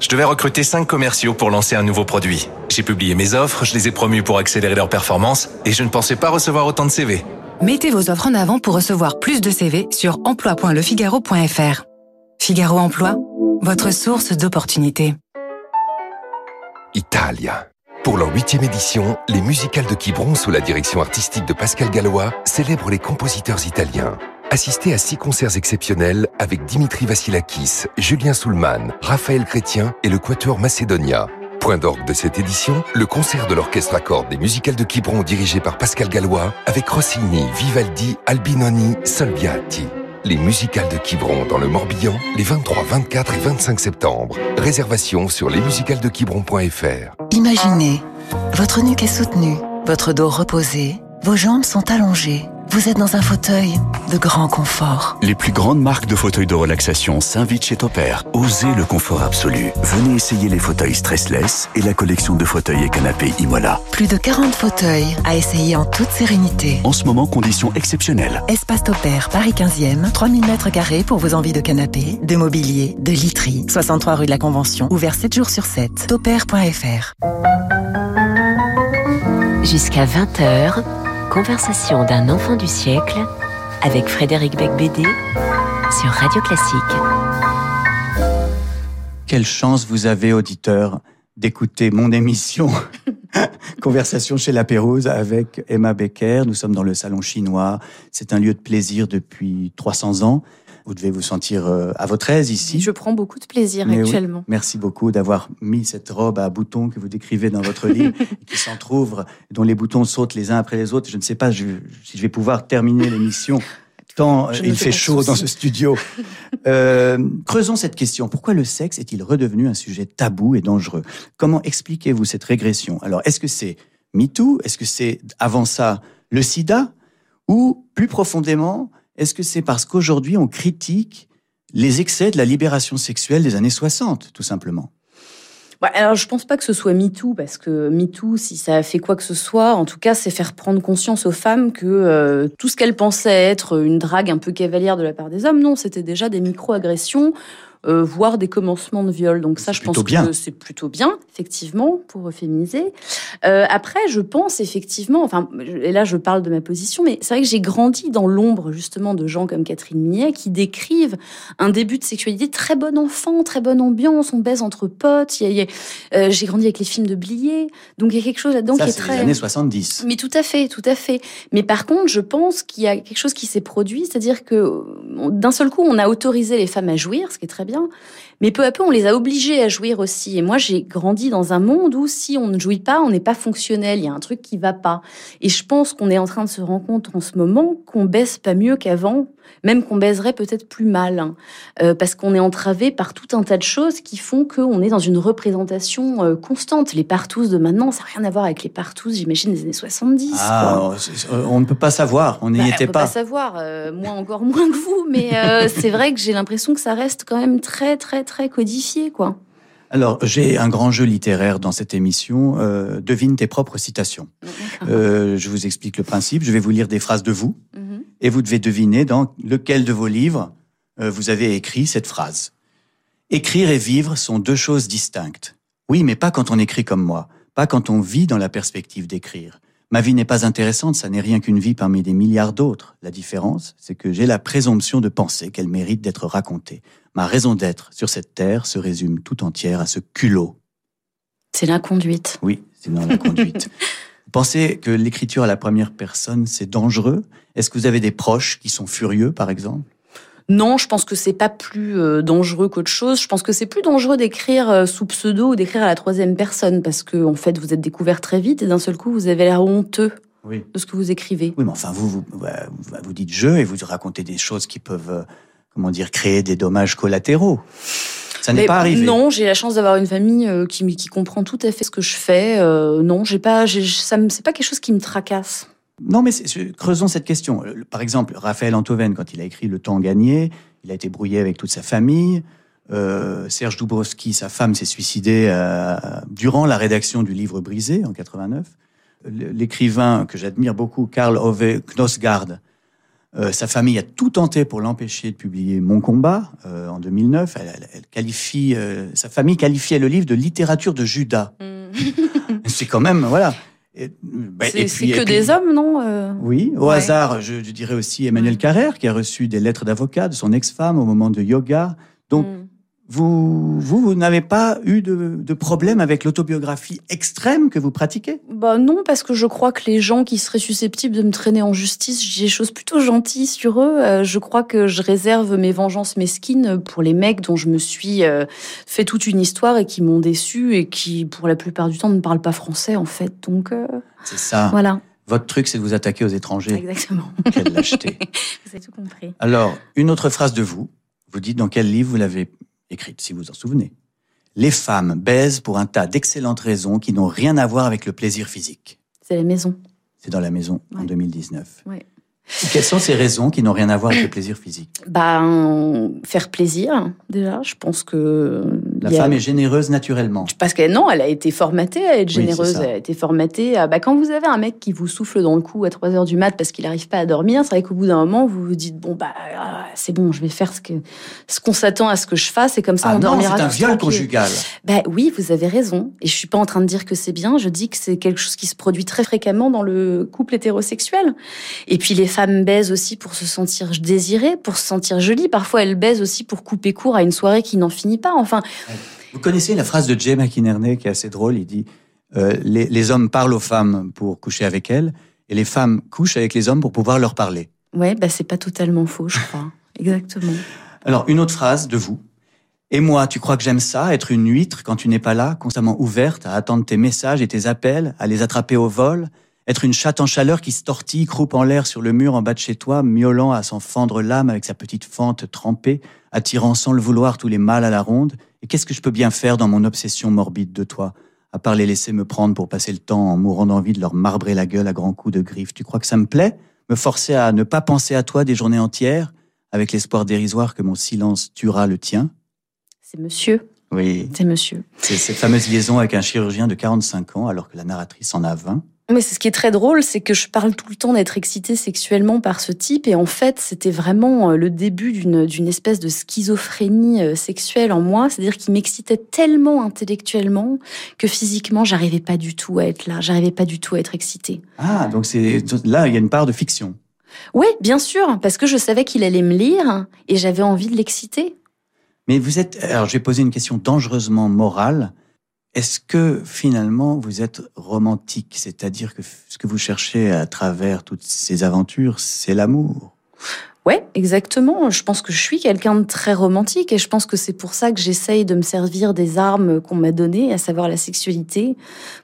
Je devais recruter 5 commerciaux pour lancer un nouveau produit. J'ai publié mes offres, je les ai promus pour accélérer leur performance et je ne pensais pas recevoir autant de CV. Mettez vos offres en avant pour recevoir plus de CV sur emploi.lefigaro.fr. Figaro Emploi, votre source d'opportunités. Italia. Pour leur huitième édition, les musicales de Quiberon sous la direction artistique de Pascal Gallois célèbrent les compositeurs italiens. Assistez à six concerts exceptionnels avec Dimitri Vassilakis, Julien Soulman, Raphaël Chrétien et le Quatuor Macedonia. Point d'orgue de cette édition, le concert de l'orchestre à cordes des musicales de Quiberon dirigé par Pascal Gallois avec Rossini, Vivaldi, Albinoni, Solbiati. Les musicales de Quiberon dans le Morbihan les 23, 24 et 25 septembre. Réservation sur lesmusicalesdequiberon.fr. Imaginez, votre nuque est soutenue, votre dos reposé, vos jambes sont allongées. Vous êtes dans un fauteuil de grand confort. Les plus grandes marques de fauteuils de relaxation s'invitent chez Topair. Osez le confort absolu. Venez essayer les fauteuils stressless et la collection de fauteuils et canapés Imola. Plus de 40 fauteuils à essayer en toute sérénité. En ce moment, conditions exceptionnelles. Espace Topair, Paris 15e, 3000 mètres carrés pour vos envies de canapé, de mobilier, de literie. 63 rue de la Convention, ouvert 7 jours sur 7. Topair.fr. Jusqu'à 20h, conversation d'un enfant du siècle avec Frédéric Becbédé, sur Radio Classique. Quelle chance vous avez, auditeurs, d'écouter mon émission Conversation chez la Pérouse avec Emma Becker. Nous sommes dans le salon chinois. C'est un lieu de plaisir depuis 300 ans. Vous devez vous sentir euh, à votre aise ici. Je prends beaucoup de plaisir actuellement. Merci beaucoup d'avoir mis cette robe à boutons que vous décrivez dans votre livre, qui s'entrouvre, dont les boutons sautent les uns après les autres. Je ne sais pas si je vais pouvoir terminer l'émission tant il fait chaud dans ce studio. Euh, creusons cette question. Pourquoi le sexe est-il redevenu un sujet tabou et dangereux? Comment expliquez-vous cette régression? Alors, est-ce que c'est MeToo? Est-ce que c'est avant ça le sida? Ou plus profondément, est-ce que c'est parce qu'aujourd'hui on critique les excès de la libération sexuelle des années 60, tout simplement? Alors, je pense pas que ce soit MeToo, parce que MeToo, si ça a fait quoi que ce soit, en tout cas, c'est faire prendre conscience aux femmes que euh, tout ce qu'elles pensaient être une drague un peu cavalière de la part des hommes, non, c'était déjà des micro-agressions euh, voire des commencements de viol. Donc ça, je pense que c'est plutôt bien, effectivement, pour féminiser. Euh, après, je pense effectivement, enfin, et là je parle de ma position, mais c'est vrai que j'ai grandi dans l'ombre justement de gens comme Catherine Millet qui décrivent un début de sexualité très bon enfant, très bonne ambiance, on baise entre potes. Euh, j'ai grandi avec les films de Blier, donc il y a quelque chose là-dedans qui est, très. Les années 70. Mais tout à fait, tout à fait. Mais par contre, je pense qu'il y a quelque chose qui s'est produit, c'est-à-dire que d'un seul coup, on a autorisé les femmes à jouir, ce qui est très bien mais peu à peu, on les a obligés à jouir aussi. Et moi, j'ai grandi dans un monde où si on ne jouit pas, on n'est pas fonctionnel. Il y a un truc qui va pas. Et je pense qu'on est en train de se rendre compte en ce moment qu'on baisse pas mieux qu'avant même qu'on baiserait peut-être plus mal, hein. euh, parce qu'on est entravé par tout un tas de choses qui font qu'on est dans une représentation euh, constante. Les partous de maintenant, ça n'a rien à voir avec les partous, j'imagine, des années 70. Ah, on ne peut pas savoir, on n'y bah, était on pas. On peut pas savoir, euh, moi encore moins que vous, mais c'est vrai que j'ai l'impression que ça reste quand même très, très, très codifié, quoi. Alors, j'ai un grand jeu littéraire dans cette émission. devine tes propres citations. je vous explique le principe. Je vais vous lire des phrases de vous. Mhm et vous devez deviner dans lequel de vos livres euh, vous avez écrit cette phrase. Écrire et vivre sont deux choses distinctes. Oui, mais pas quand on écrit comme moi, pas quand on vit dans la perspective d'écrire. Ma vie n'est pas intéressante, ça n'est rien qu'une vie parmi des milliards d'autres. La différence, c'est que j'ai la présomption de penser qu'elle mérite d'être racontée. Ma raison d'être sur cette terre se résume tout entière à ce culot. C'est la conduite. Oui, c'est dans la conduite. Vous pensez que l'écriture à la première personne, c'est dangereux? Est-ce que vous avez des proches qui sont furieux, par exemple? Non, je pense que c'est pas plus euh, dangereux qu'autre chose. Je pense que c'est plus dangereux d'écrire euh, sous pseudo ou d'écrire à la troisième personne parce que en fait vous êtes découvert très vite et d'un seul coup vous avez l'air honteux de ce que vous écrivez. Oui, mais enfin vous vous, vous dites je et vous racontez des choses qui peuvent euh, comment dire créer des dommages collatéraux. Ça n'est pas arrivé. Non, j'ai la chance d'avoir une famille euh, qui, qui comprend tout à fait ce que je fais. Euh, non, j'ai pas, ça c'est pas quelque chose qui me tracasse. Non, mais creusons cette question. Euh, par exemple, Raphaël Antoven, quand il a écrit Le temps gagné, il a été brouillé avec toute sa famille. Serge Dubrovski, sa femme, s'est suicidée durant la rédaction du livre Brisé en 89. L'écrivain que j'admire beaucoup, Karl Ove Knosgaard, euh, sa famille a tout tenté pour l'empêcher de publier Mon combat euh, en 2009. Elle, qualifie, euh, sa famille qualifiait le livre de littérature de Judas. Mm. c'est quand même voilà. Ben, c'est que des hommes, non Oui, au hasard, je, dirais aussi Emmanuel Carrère, qui a reçu des lettres d'avocat de son ex-femme au moment de yoga. Donc, mm. Vous, vous, n'avez pas eu de, de problème avec l'autobiographie extrême que vous pratiquez? Bah non, parce que je crois que les gens qui seraient susceptibles de me traîner en justice, j'ai des choses plutôt gentilles sur eux. Euh, je crois que je réserve mes vengeances mesquines pour les mecs dont je me suis euh, fait toute une histoire et qui m'ont déçu et qui, pour la plupart du temps, ne parlent pas français en fait. Donc euh, c'est ça. Voilà. Votre truc, c'est de vous attaquer aux étrangers. Exactement. Quelle lâcheté. vous avez tout compris. Alors, une autre phrase de vous. Vous dites dans quel livre vous l'avez écrite, si vous en souvenez. Les femmes baisent pour un tas d'excellentes raisons qui n'ont rien à voir avec le plaisir physique. C'est la maison. C'est dans la maison en 2019. Quelles sont ces raisons qui n'ont rien à voir avec le plaisir physique? Ben, faire plaisir, déjà. Je pense que la femme est généreuse naturellement. Parce que non, elle a été formatée à être généreuse. elle a été formatée à. Bah, quand vous avez un mec qui vous souffle dans le cou à 3 heures du mat parce qu'il n'arrive pas à dormir, c'est vrai qu'au bout d'un moment, vous vous dites bon, bah, c'est bon, je vais faire ce qu'on ce qu'on s'attend à ce que je fasse et comme ça, ah on dormira. C'est un viol conjugal. Bah oui, vous avez raison. Et je suis pas en train de dire que c'est bien. Je dis que c'est quelque chose qui se produit très fréquemment dans le couple hétérosexuel. Et puis les femmes baisent aussi pour se sentir désirées, pour se sentir jolies. Parfois, elles baisent aussi pour couper court à une soirée qui n'en finit pas. Enfin. Vous connaissez la phrase de Jay McInerney qui est assez drôle. Il dit euh, les, les, hommes parlent aux femmes pour coucher avec elles, et les femmes couchent avec les hommes pour pouvoir leur parler. Ouais, bah c'est pas totalement faux, je crois. Exactement. Alors une autre phrase de vous. Et moi, tu crois que j'aime ça, être une huître quand tu n'es pas là, constamment ouverte à attendre tes messages et tes appels, à les attraper au vol, être une chatte en chaleur qui se tortille, croupe en l'air sur le mur en bas de chez toi, miaulant à s'en fendre l'âme avec sa petite fente trempée, attirant sans le vouloir tous les mâles à la ronde. Et qu'est-ce que je peux bien faire dans mon obsession morbide de toi, à part les laisser me prendre pour passer le temps en mourant d'envie de leur marbrer la gueule à grands coups de griffes Tu crois que ça me plaît? Me forcer à ne pas penser à toi des journées entières, avec l'espoir dérisoire que mon silence tuera le tien? C'est monsieur. Oui. C'est monsieur. C'est cette fameuse liaison avec un chirurgien de 45 ans, alors que la narratrice en a 20. Mais ce qui est très drôle, c'est que je parle tout le temps d'être excitée sexuellement par ce type, et en fait, c'était vraiment euh, le début d'une espèce de schizophrénie euh, sexuelle en moi, c'est-à-dire qu'il m'excitait tellement intellectuellement que physiquement, j'arrivais pas du tout à être là, j'arrivais pas du tout à être excitée. Ah, donc c'est là, il y a une part de fiction. Oui, bien sûr, parce que je savais qu'il allait me lire et j'avais envie de l'exciter. Mais vous êtes, alors j'ai posé une question dangereusement morale. Est-ce que finalement vous êtes romantique, c'est-à-dire que ce que vous cherchez à travers toutes ces aventures, c'est l'amour? Ouais, exactement. Je pense que je suis quelqu'un de très romantique et je pense que c'est pour ça que j'essaye de me servir des armes qu'on m'a données, à savoir la sexualité,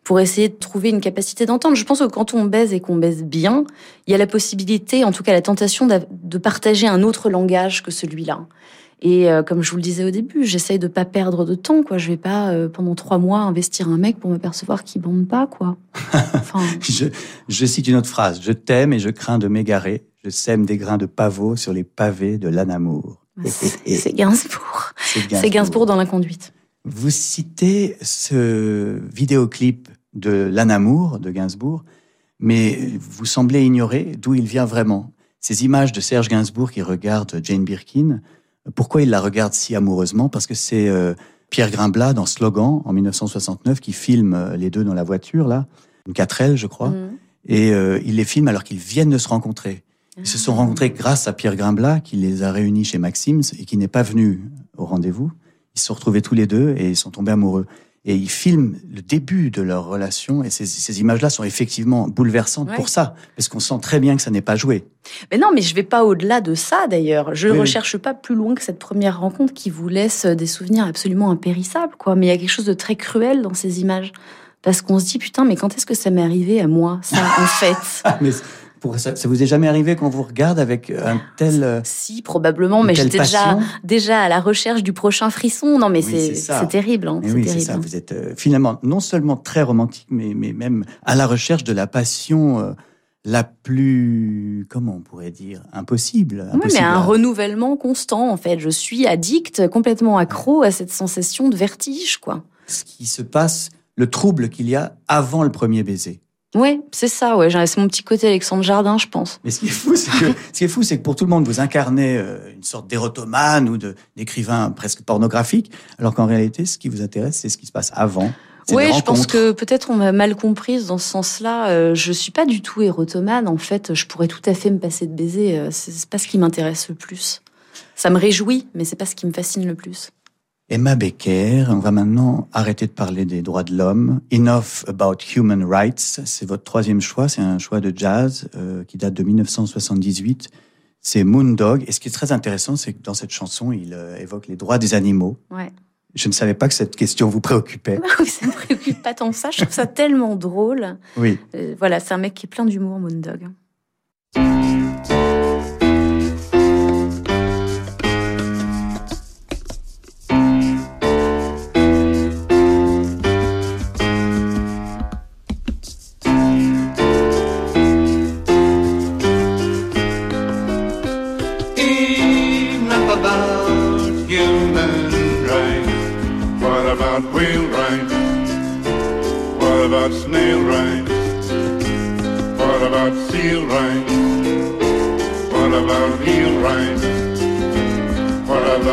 pour essayer de trouver une capacité d'entendre. Je pense que quand on baise et qu'on baise bien, il y a la possibilité, en tout cas la tentation de partager un autre langage que celui-là. Et euh, comme je vous le disais au début, j'essaye de pas perdre de temps, quoi. Je vais pas euh, pendant trois mois investir un mec pour me percevoir qu'il bande pas, quoi. Enfin... je, je, cite une autre phrase. Je t'aime et je crains de m'égarer. Je sème des grains de pavot sur les pavés de l'anamour. C'est Gainsbourg. C'est Gainsbourg. dans la conduite. Vous citez ce vidéoclip de l'anamour de Gainsbourg, mais vous semblez ignorer d'où il vient vraiment. Ces images de Serge Gainsbourg qui regarde Jane Birkin, pourquoi il la regarde si amoureusement? Parce que c'est euh, Pierre Grimblat dans Slogan en 1969 qui filme euh, les deux dans la voiture là, une 4L je crois, mm. et euh, il les filme alors qu'ils viennent de se rencontrer. Ils se sont ah. rencontrés grâce à Pierre Grimblat qui les a réunis chez Maxims et qui n'est pas venu au rendez-vous. Ils se sont retrouvés tous les deux et ils sont tombés amoureux et ils filment le début de leur relation et ces, ces images-là sont effectivement bouleversantes pour ça parce qu'on sent très bien que ça n'est pas joué. Mais non, mais je vais pas au-delà de ça d'ailleurs. Je ne recherche pas plus loin que cette première rencontre qui vous laisse des souvenirs absolument impérissables, quoi. Mais il y a quelque chose de très cruel dans ces images parce qu'on se dit putain, mais quand est-ce que ça m'est arrivé à moi, ça en fait? Ça, ça, vous est jamais arrivé qu'on vous regarde avec un tel euh, Si, probablement, mais j'étais déjà déjà à la recherche du prochain frisson. Non, mais c'est terrible. Hein, oui, c'est ça. Vous êtes euh, finalement non seulement très romantique, mais, mais même à la recherche de la passion. Euh, la plus, comment on pourrait dire, impossible. oui, mais un renouvellement constant, en fait. Je suis addict, complètement accro à cette sensation de vertige, quoi. Ce qui se passe, le trouble qu'il y a avant le premier baiser. Oui, c'est ça, ouais. C'est mon petit côté Alexandre Jardin, je pense. Mais ce qui est fou, c'est que, ce qui est fou, c'est que pour tout le monde, vous incarnez euh, une sorte d'érotomane ou d'écrivain presque pornographique, alors qu'en réalité, ce qui vous intéresse, c'est ce qui se passe avant. Oui, je pense que peut-être on m'a mal comprise dans ce sens-là. Euh, je suis pas du tout érotomane. En fait, je pourrais tout à fait me passer de baiser. Euh, c'est pas ce qui m'intéresse le plus. Ça me réjouit, mais c'est pas ce qui me fascine le plus. Emma Becker, on va maintenant arrêter de parler des droits de l'homme. Enough about human rights, c'est votre troisième choix, c'est un choix de jazz euh, qui date de 1978. C'est Moondog. Et ce qui est très intéressant, c'est que dans cette chanson, il euh, évoque les droits des animaux. Ouais. Je ne savais pas que cette question vous préoccupait. ça me préoccupe pas tant que ça. Je trouve ça tellement drôle. Oui. Euh, voilà, c'est un mec qui est plein d'humour, Moondog.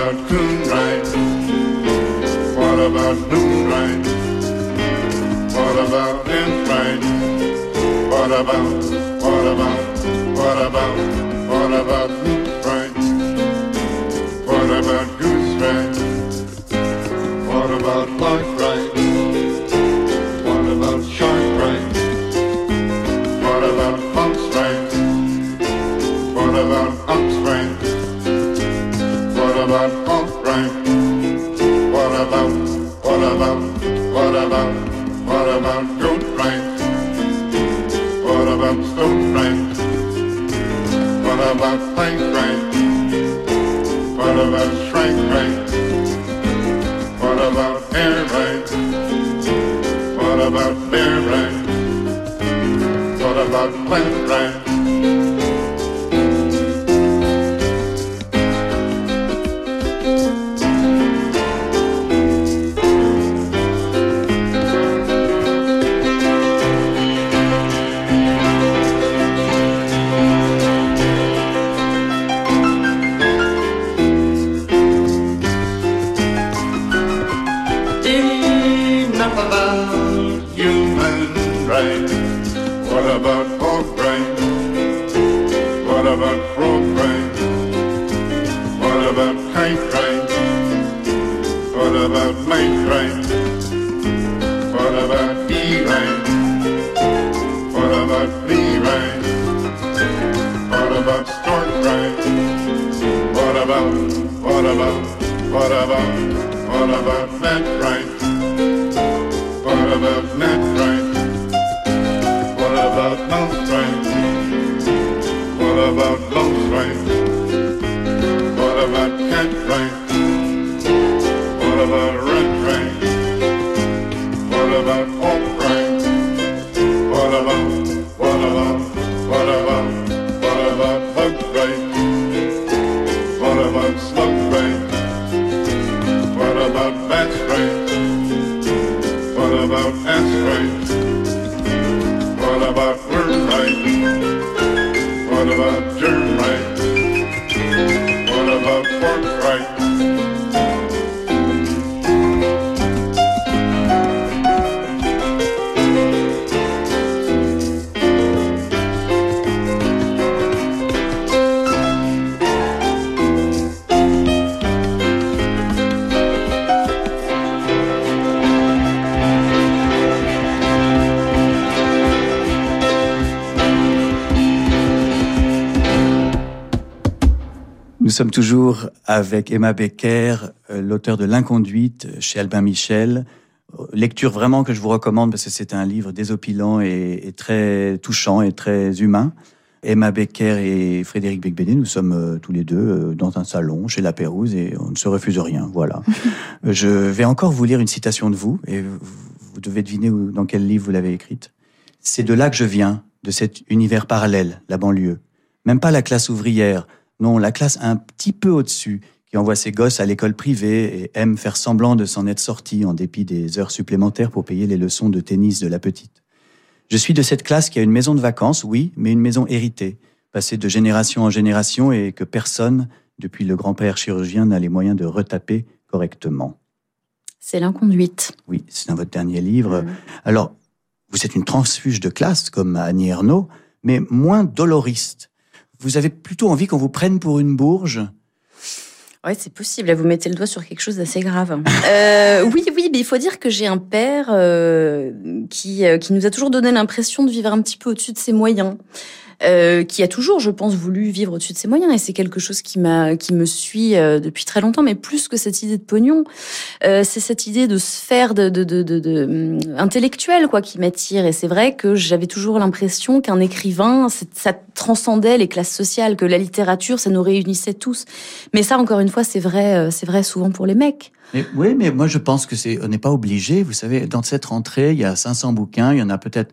about coonlight? What about moonlight? What about lamplight? What about sommes toujours avec Emma Becker, euh, l'auteur de L'inconduite chez Albin Michel. Euh, Lecture vraiment que je vous recommande parce que c'est un livre désopilant et, et très touchant et très humain. Emma Becker et Frédéric Becbédé, nous sommes euh, tous les deux euh, dans un salon chez La Pérouse et on ne se refuse rien. Voilà. Euh, je vais encore vous lire une citation de vous et vous, devez deviner dans quel livre vous l'avez écrite. C'est de là que je viens, de cet univers parallèle, la banlieue. Même pas la classe ouvrière, non, la classe un petit peu au-dessus, qui envoie ses gosses à l'école privée et aime faire semblant de s'en être sorti en dépit des heures supplémentaires pour payer les leçons de tennis de la petite. Je suis de cette classe qui a une maison de vacances, oui, mais une maison héritée, passée de génération en génération et que personne, depuis le grand-père chirurgien, n'a les moyens de retaper correctement. C'est l'inconduite. Oui, c'est dans votre dernier livre. Alors, vous êtes une transfuge de classe, comme Annie Ernaux, mais moins doloriste. Vous avez plutôt envie qu'on vous prenne pour une bourge? Ouais, c'est possible. Là, vous mettez le doigt sur quelque chose d'assez grave. Euh, oui, oui, mais il faut dire que j'ai un père euh, qui, euh, qui nous a toujours donné l'impression de vivre un petit peu au-dessus de ses moyens. Euh, qui a toujours, je pense, voulu vivre au-dessus de ses moyens, et c'est quelque chose qui m'a, qui me suit euh, depuis très longtemps. Mais plus que cette idée de pognon, euh, c'est cette idée de sphère de, de, de, de, hum, intellectuelle, quoi, qui m'attire. Et c'est vrai que j'avais toujours l'impression qu'un écrivain, ça transcendait les classes sociales, que la littérature, ça nous réunissait tous. Mais ça, encore une fois, c'est vrai, euh, c'est vrai souvent pour les mecs. Mais, oui, mais moi je pense que c'est, on n'est pas obligé. Vous savez, dans cette rentrée, il y a 500 bouquins, il y en a peut-être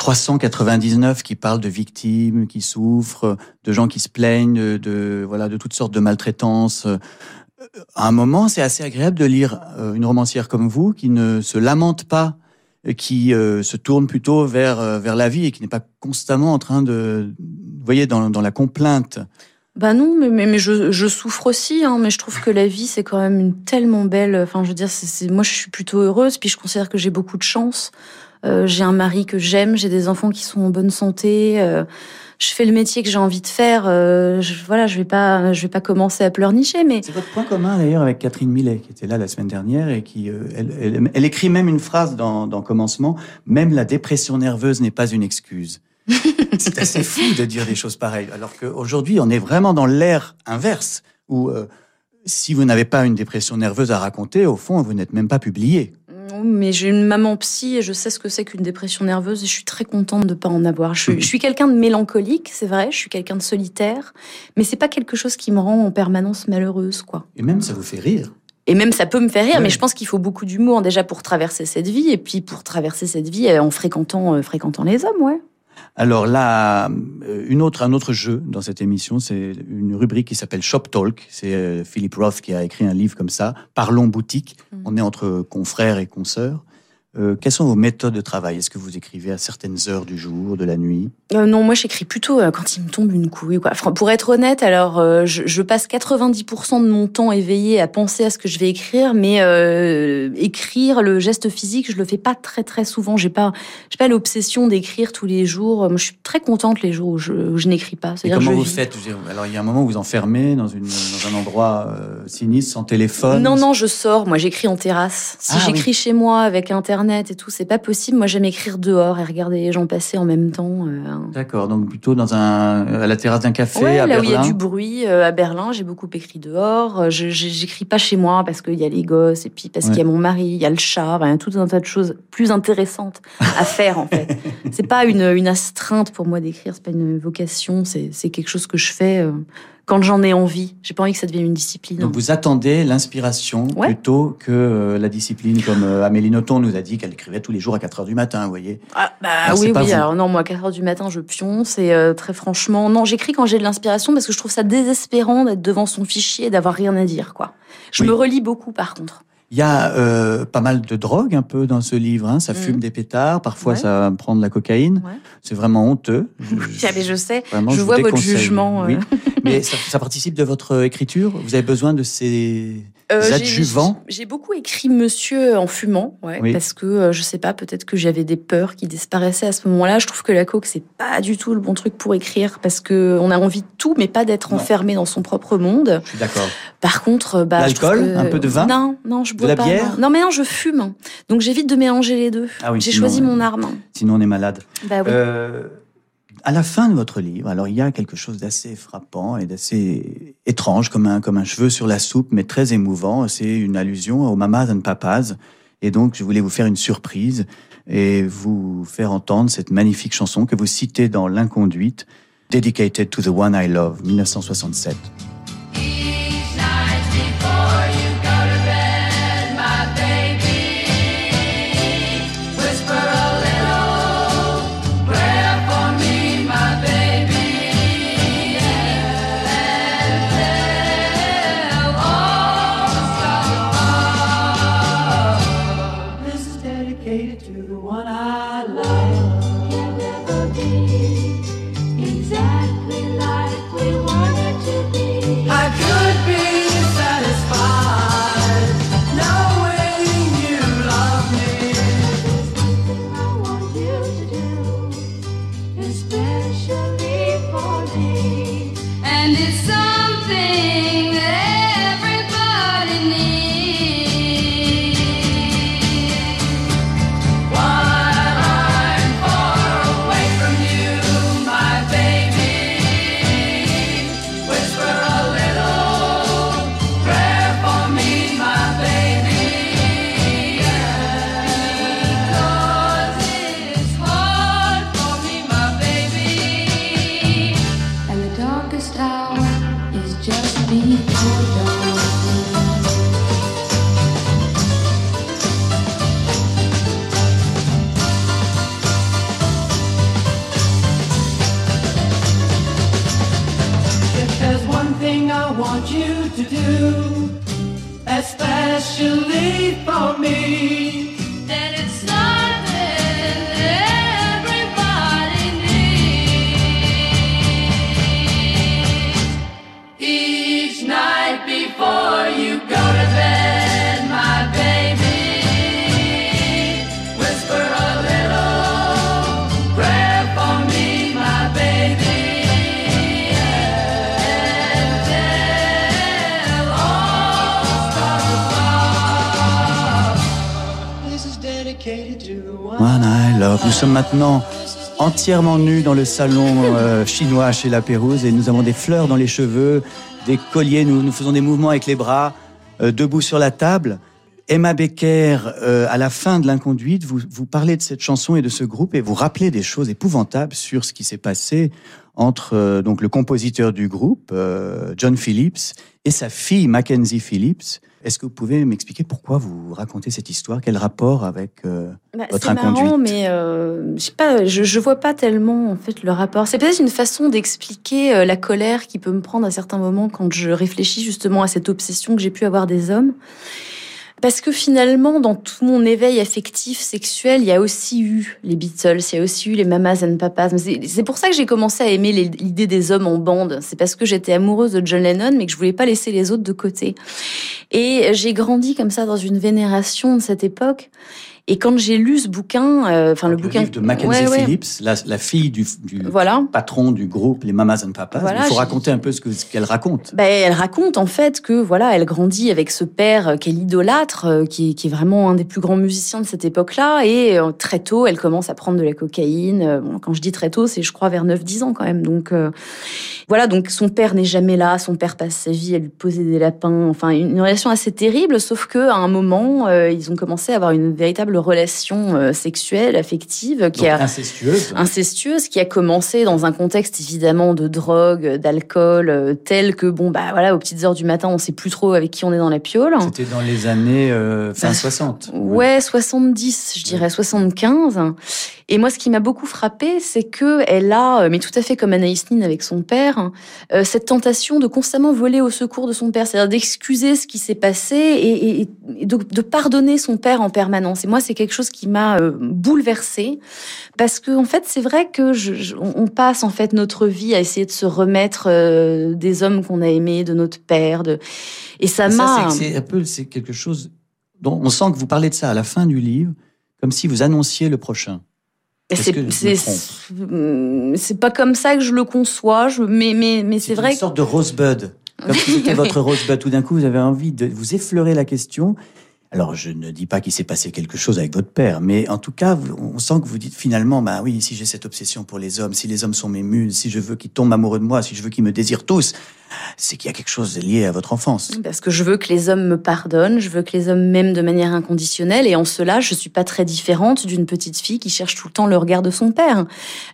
399 qui parlent de victimes, qui souffrent, de gens qui se plaignent, de, voilà, de toutes sortes de maltraitances. à un moment, c'est assez agréable de lire euh, une romancière comme vous qui ne se lamente pas, qui euh, se tourne plutôt vers, euh, vers la vie et qui n'est pas constamment en train de, vous voyez, dans, dans la complainte. Bah non, mais, mais, je, souffre aussi, hein, mais je trouve que la vie, c'est quand même une tellement belle... Enfin, je veux dire, moi, je suis plutôt heureuse, puis je considère que j'ai beaucoup de chance. Euh, j'ai un mari que j'aime, j'ai des enfants qui sont en bonne santé. Euh, je fais le métier que j'ai envie de faire. Euh, je, voilà, vais pas, je vais pas commencer à pleurnicher, mais c'est votre point commun d'ailleurs avec Catherine Millet qui était là la semaine dernière et qui, euh, elle, écrit même une phrase dans, Commencement. Même la dépression nerveuse n'est pas une excuse. c'est assez fou de dire des choses pareilles, alors qu'aujourd'hui on est vraiment dans l'ère inverse où si vous n'avez pas une dépression nerveuse à raconter, au fond, vous n'êtes même pas publié mais j'ai une maman psy et je sais ce que c'est qu'une dépression nerveuse et je suis très contente de pas en avoir. Je, suis, je suis quelqu'un de mélancolique, c'est vrai, je suis quelqu'un de solitaire, mais c'est pas quelque chose qui me rend en permanence malheureuse, quoi. Et même ça vous fait rire. Et même ça peut me faire rire, ouais. mais je pense qu'il faut beaucoup d'humour déjà pour traverser cette vie et puis pour traverser cette vie euh, en fréquentant, euh, fréquentant les hommes, ouais. Alors là, euh, une autre, un autre jeu dans cette émission, c'est une rubrique qui s'appelle Shop Talk. C'est euh, Philip Roth qui a écrit un livre comme ça, Parlons boutique. Mmh. On est entre confrères et consoeurs. Euh, quelles sont vos méthodes de travail? Est-ce que vous écrivez à certaines heures du jour, de la nuit? Euh, Non, moi j'écris plutôt euh, quand il me tombe une couille. Quoi. Enfin, pour être honnête, alors je, je, passe 90% de mon temps éveillé à penser à ce que je vais écrire, mais écrire le geste physique, je le fais pas très très souvent. J'ai pas, j'ai pas l'obsession d'écrire tous les jours. Moi, je suis très contente les jours où je, où je n'écris pas. Et comment vous vis. faites? Alors il y a un moment où vous enfermez dans, une, dans un endroit sinistre, sans téléphone? Non, non, je sors. Moi, j'écris en terrasse. Si ah, j'écris oui. chez moi avec internet et tout, c'est pas possible. Moi, j'aime écrire dehors et regarder les gens passer en même temps. Euh... D'accord, donc plutôt dans un, à la terrasse d'un café ouais, à là Berlin. où il y a du bruit, euh, à Berlin, j'ai beaucoup écrit dehors. Je, j'écris pas chez moi parce qu'il y a les gosses et puis parce ouais. qu'il y a mon mari, il y a le chat, il y a tout un tas de choses plus intéressantes à faire en fait. c'est pas une, une astreinte pour moi d'écrire, c'est pas une vocation, c'est, c'est quelque chose que je fais. Quand j'en ai envie. J'ai pas envie que ça devienne une discipline. Donc vous attendez l'inspiration ouais. plutôt que euh, la discipline, comme euh, Amélie Nothomb nous a dit qu'elle écrivait tous les jours à 4 heures du matin, vous voyez. Ah bah alors, oui, oui. Alors non, moi à 4 heures du matin, je pionce et euh, très franchement, non, j'écris quand j'ai de l'inspiration parce que je trouve ça désespérant d'être devant son fichier et d'avoir rien à dire, quoi. Je oui. me relis beaucoup, par contre. Il y a euh, pas mal de drogue un peu dans ce livre. Hein. Ça mmh. fume des pétards, parfois ouais. ça prend de la cocaïne. Ouais. C'est vraiment honteux. Je, mais je sais, vraiment, je, je vois votre jugement. Oui. mais ça, ça, participe de votre écriture? Vous avez besoin de ces euh, adjuvants? J'ai beaucoup écrit Monsieur en fumant, ouais, oui. parce que euh, je sais pas, peut-être que j'avais des peurs qui disparaissaient à ce moment-là. Je trouve que la coke c'est pas du tout le bon truc pour écrire parce que on a envie de tout, mais pas d'être enfermé dans son propre monde. Je suis d'accord. Par contre, bah, l'alcool, un peu de vin? Non, non, je bois de la pas. bière. Non. non, mais non, je fume. Donc j'évite de mélanger les deux. Ah oui, J'ai choisi mon arme. Sinon on est malade. Bah oui. Euh, à la fin de votre livre, alors il y a quelque chose d'assez frappant et d'assez étrange, comme un, comme un cheveu sur la soupe, mais très émouvant. C'est une allusion aux mamas and papas. Et donc, je voulais vous faire une surprise et vous faire entendre cette magnifique chanson que vous citez dans L'inconduite, Dedicated to the One I Love, 1967. Sommes maintenant entièrement nus dans le salon euh, chinois chez La Pérouse et nous avons des fleurs dans les cheveux, des colliers. Nous, faisons des mouvements avec les bras, euh, debout sur la table. Emma Becker, euh, à la fin de l'inconduite, vous, vous parlez de cette chanson et de ce groupe et vous rappelez des choses épouvantables sur ce qui s'est passé entre euh, donc le compositeur du groupe, euh, John Phillips, et sa fille Mackenzie Phillips. Est-ce que vous pouvez m'expliquer pourquoi vous racontez cette histoire? Quel rapport avec Bah, votre c'est marrant, inconduite? mais je sais pas, je, je vois pas tellement en fait le rapport. C'est peut-être une façon d'expliquer la colère qui peut me prendre à certains moments quand je réfléchis justement à cette obsession que j'ai pu avoir des hommes. Parce que finalement, dans tout mon éveil affectif, sexuel, il y a aussi eu les Beatles, il y a aussi eu les Mamas and Papas. C'est pour ça que j'ai commencé à aimer l'idée des hommes en bande. C'est parce que j'étais amoureuse de John Lennon, mais que je voulais pas laisser les autres de côté. Et j'ai grandi comme ça dans une vénération de cette époque. Et quand j'ai lu ce bouquin, euh, enfin le, Le bouquin livre de Mackenzie Ouais, ouais. Phillips, la, la fille du, du Voilà. patron du groupe Les Mamas and Papas. Voilà, Il faut raconter un peu ce que- ce qu'elle raconte. Ben, elle raconte en fait que voilà, elle grandit avec ce père euh, qu'elle idolâtre, euh, qui, est- qui est vraiment un des plus grands musiciens de cette époque-là. Et euh, très tôt, elle commence à prendre de la cocaïne. Euh, bon, quand je dis très tôt, c'est je crois vers 9-10 ans quand même. Donc euh, voilà, donc son père n'est jamais là. Son père passe sa vie à lui poser des lapins. Enfin, une, une relation assez terrible. Sauf que à un moment, euh, ils ont commencé à avoir une véritable relation euh, sexuelle, affective, qui Donc, a incestueuse. incestueuse qui a commencé dans un contexte évidemment de drogue, d'alcool, euh, tel que bon bah voilà aux petites heures du matin on sait plus trop avec qui on est dans la piole. C'était dans les années euh, fin Bah, 60. Ouais, 70, je dirais 75. Et moi, ce qui m'a beaucoup frappé, c'est que elle a, euh, mais tout à fait comme Anaïs Nin avec son père, euh, cette tentation de constamment voler au secours de son père, c'est-à-dire d'excuser ce qui s'est passé et, et- et de, de pardonner son père en permanence. Et moi, c'est quelque chose qui m'a euh, bouleversée parce que en fait, c'est vrai que je, je- on passe en fait notre vie à essayer de se remettre euh, des hommes qu'on a aimés, de notre père, de et ça m'a. c'est un peu c'est quelque chose dont on sent que vous parlez de ça à la fin du livre, comme si vous annonciez le prochain. C'est- pas comme ça que je le conçois, je, mais, mais, mais c'est vrai Une sorte de rosebud. Comme si c'était votre rosebud. Tout d'un coup, vous avez envie de vous effleurer la question. Alors, je ne dis pas qu'il s'est passé quelque chose avec votre père, mais en tout cas, on sent que vous dites finalement, bah oui, si j'ai cette obsession pour les hommes, si les hommes sont mes muses, si je veux qu'ils tombent amoureux de moi, si je veux qu'ils me désirent tous, c'est qu'il y a quelque chose lié à votre enfance. Parce que je veux que les hommes me pardonnent, je veux que les hommes m'aiment de manière inconditionnelle, et en cela, je suis pas très différente d'une petite fille qui cherche tout le temps le regard de son père.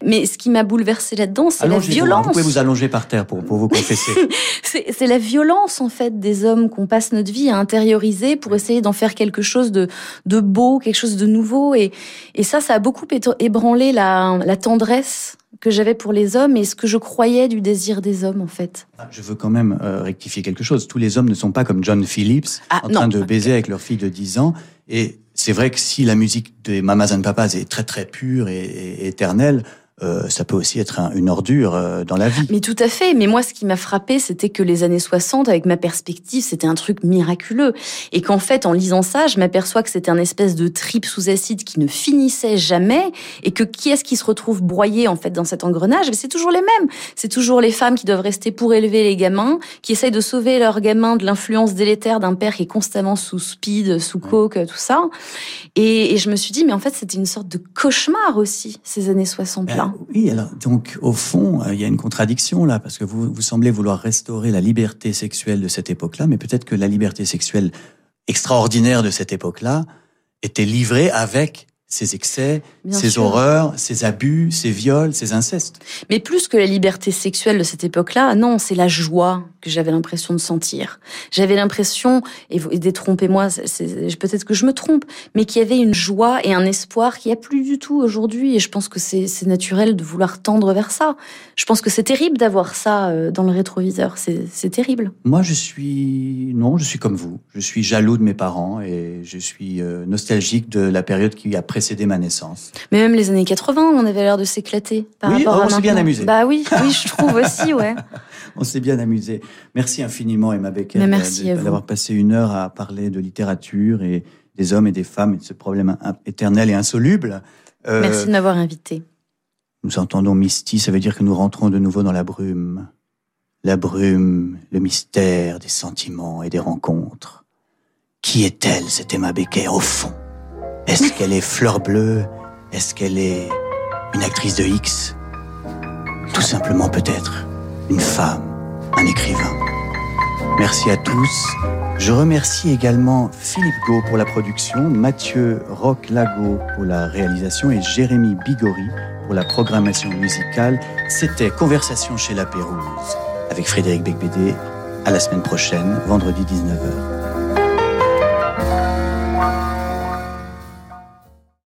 Mais ce qui m'a bouleversée là-dedans, c'est la hein, violence. Vous pouvez vous allonger par terre pour, pour vous confesser. C'est la violence en fait des hommes qu'on passe notre vie à intérioriser pour essayer d'en faire quelque chose de, de beau, quelque chose de nouveau. Et, et ça, ça a beaucoup ébranlé la, la tendresse que j'avais pour les hommes et ce que je croyais du désir des hommes en fait. Je veux quand même euh, rectifier quelque chose. Tous les hommes ne sont pas comme John Phillips, Ah, en non. train de baiser avec leur fille de 10 ans. Et c'est vrai que si la musique des Mamas and Papas est très très pure et, et éternelle, euh, ça peut aussi être un- une ordure euh, dans la vie. Mais tout à fait. Mais moi, ce qui m'a frappé, c'était que les années 60, avec ma perspective, c'était un truc miraculeux. Et qu'en fait, en lisant ça, je m'aperçois que c'était un espèce de trip sous acide qui ne finissait jamais. Et que qui est-ce qui se retrouve broyé, en fait, dans cet engrenage? C'est toujours les mêmes. C'est toujours les femmes qui doivent rester pour élever les gamins, qui essayent de sauver leurs gamins de l'influence délétère d'un père qui est constamment sous speed, sous coke, tout ça. Et, et je me suis dit, mais en fait, c'était une sorte de cauchemar aussi, ces années 60-là. Oui, alors donc au fond, euh, il y a une contradiction là, parce que vous, vous semblez vouloir restaurer la liberté sexuelle de cette époque-là, mais peut-être que la liberté sexuelle extraordinaire de cette époque-là était livrée avec ces excès, Bien sûr. horreurs, ces abus, ces viols, ces incestes. Mais plus que la liberté sexuelle de cette époque-là, non, c'est la joie que j'avais l'impression de sentir. J'avais l'impression, et, et détrompez-moi, peut-être que je me trompe, mais qu'il y avait une joie et un espoir qu'il n'y a plus du tout aujourd'hui. Et je pense que c'est naturel de vouloir tendre vers ça. Je pense que c'est terrible d'avoir ça euh, dans le rétroviseur. C'est terrible. Moi, je suis non, je suis comme vous. Je suis jaloux de mes parents et je suis euh, nostalgique de la période qui a précédé ma naissance. Mais même les années 80, on avait l'air de s'éclater. Par Oui, rapport oh, on s'est bien amusé. Bah oui, oui, je trouve aussi, ouais. On s'est bien amusé. Merci infiniment, Emma Becker, d'avoir passé une heure à parler de littérature et des hommes et des femmes et de ce problème éternel et insoluble. Euh, Merci de m'avoir invité. Nous entendons Misty, ça veut dire que nous rentrons de nouveau dans la brume. La brume, le mystère des sentiments et des rencontres. Qui est-elle, cette Emma Becker, au fond? Est-ce qu'elle est fleur bleue? Est-ce qu'elle est une actrice de X? Tout simplement peut-être une femme, un écrivain. Merci à tous. Je remercie également Philippe Gau pour la production, Mathieu Roch-Lago pour la réalisation et Jérémy Bigori pour la programmation musicale. C'était Conversation chez la Pérouse avec Frédéric Becbédé. À la semaine prochaine, vendredi 19h.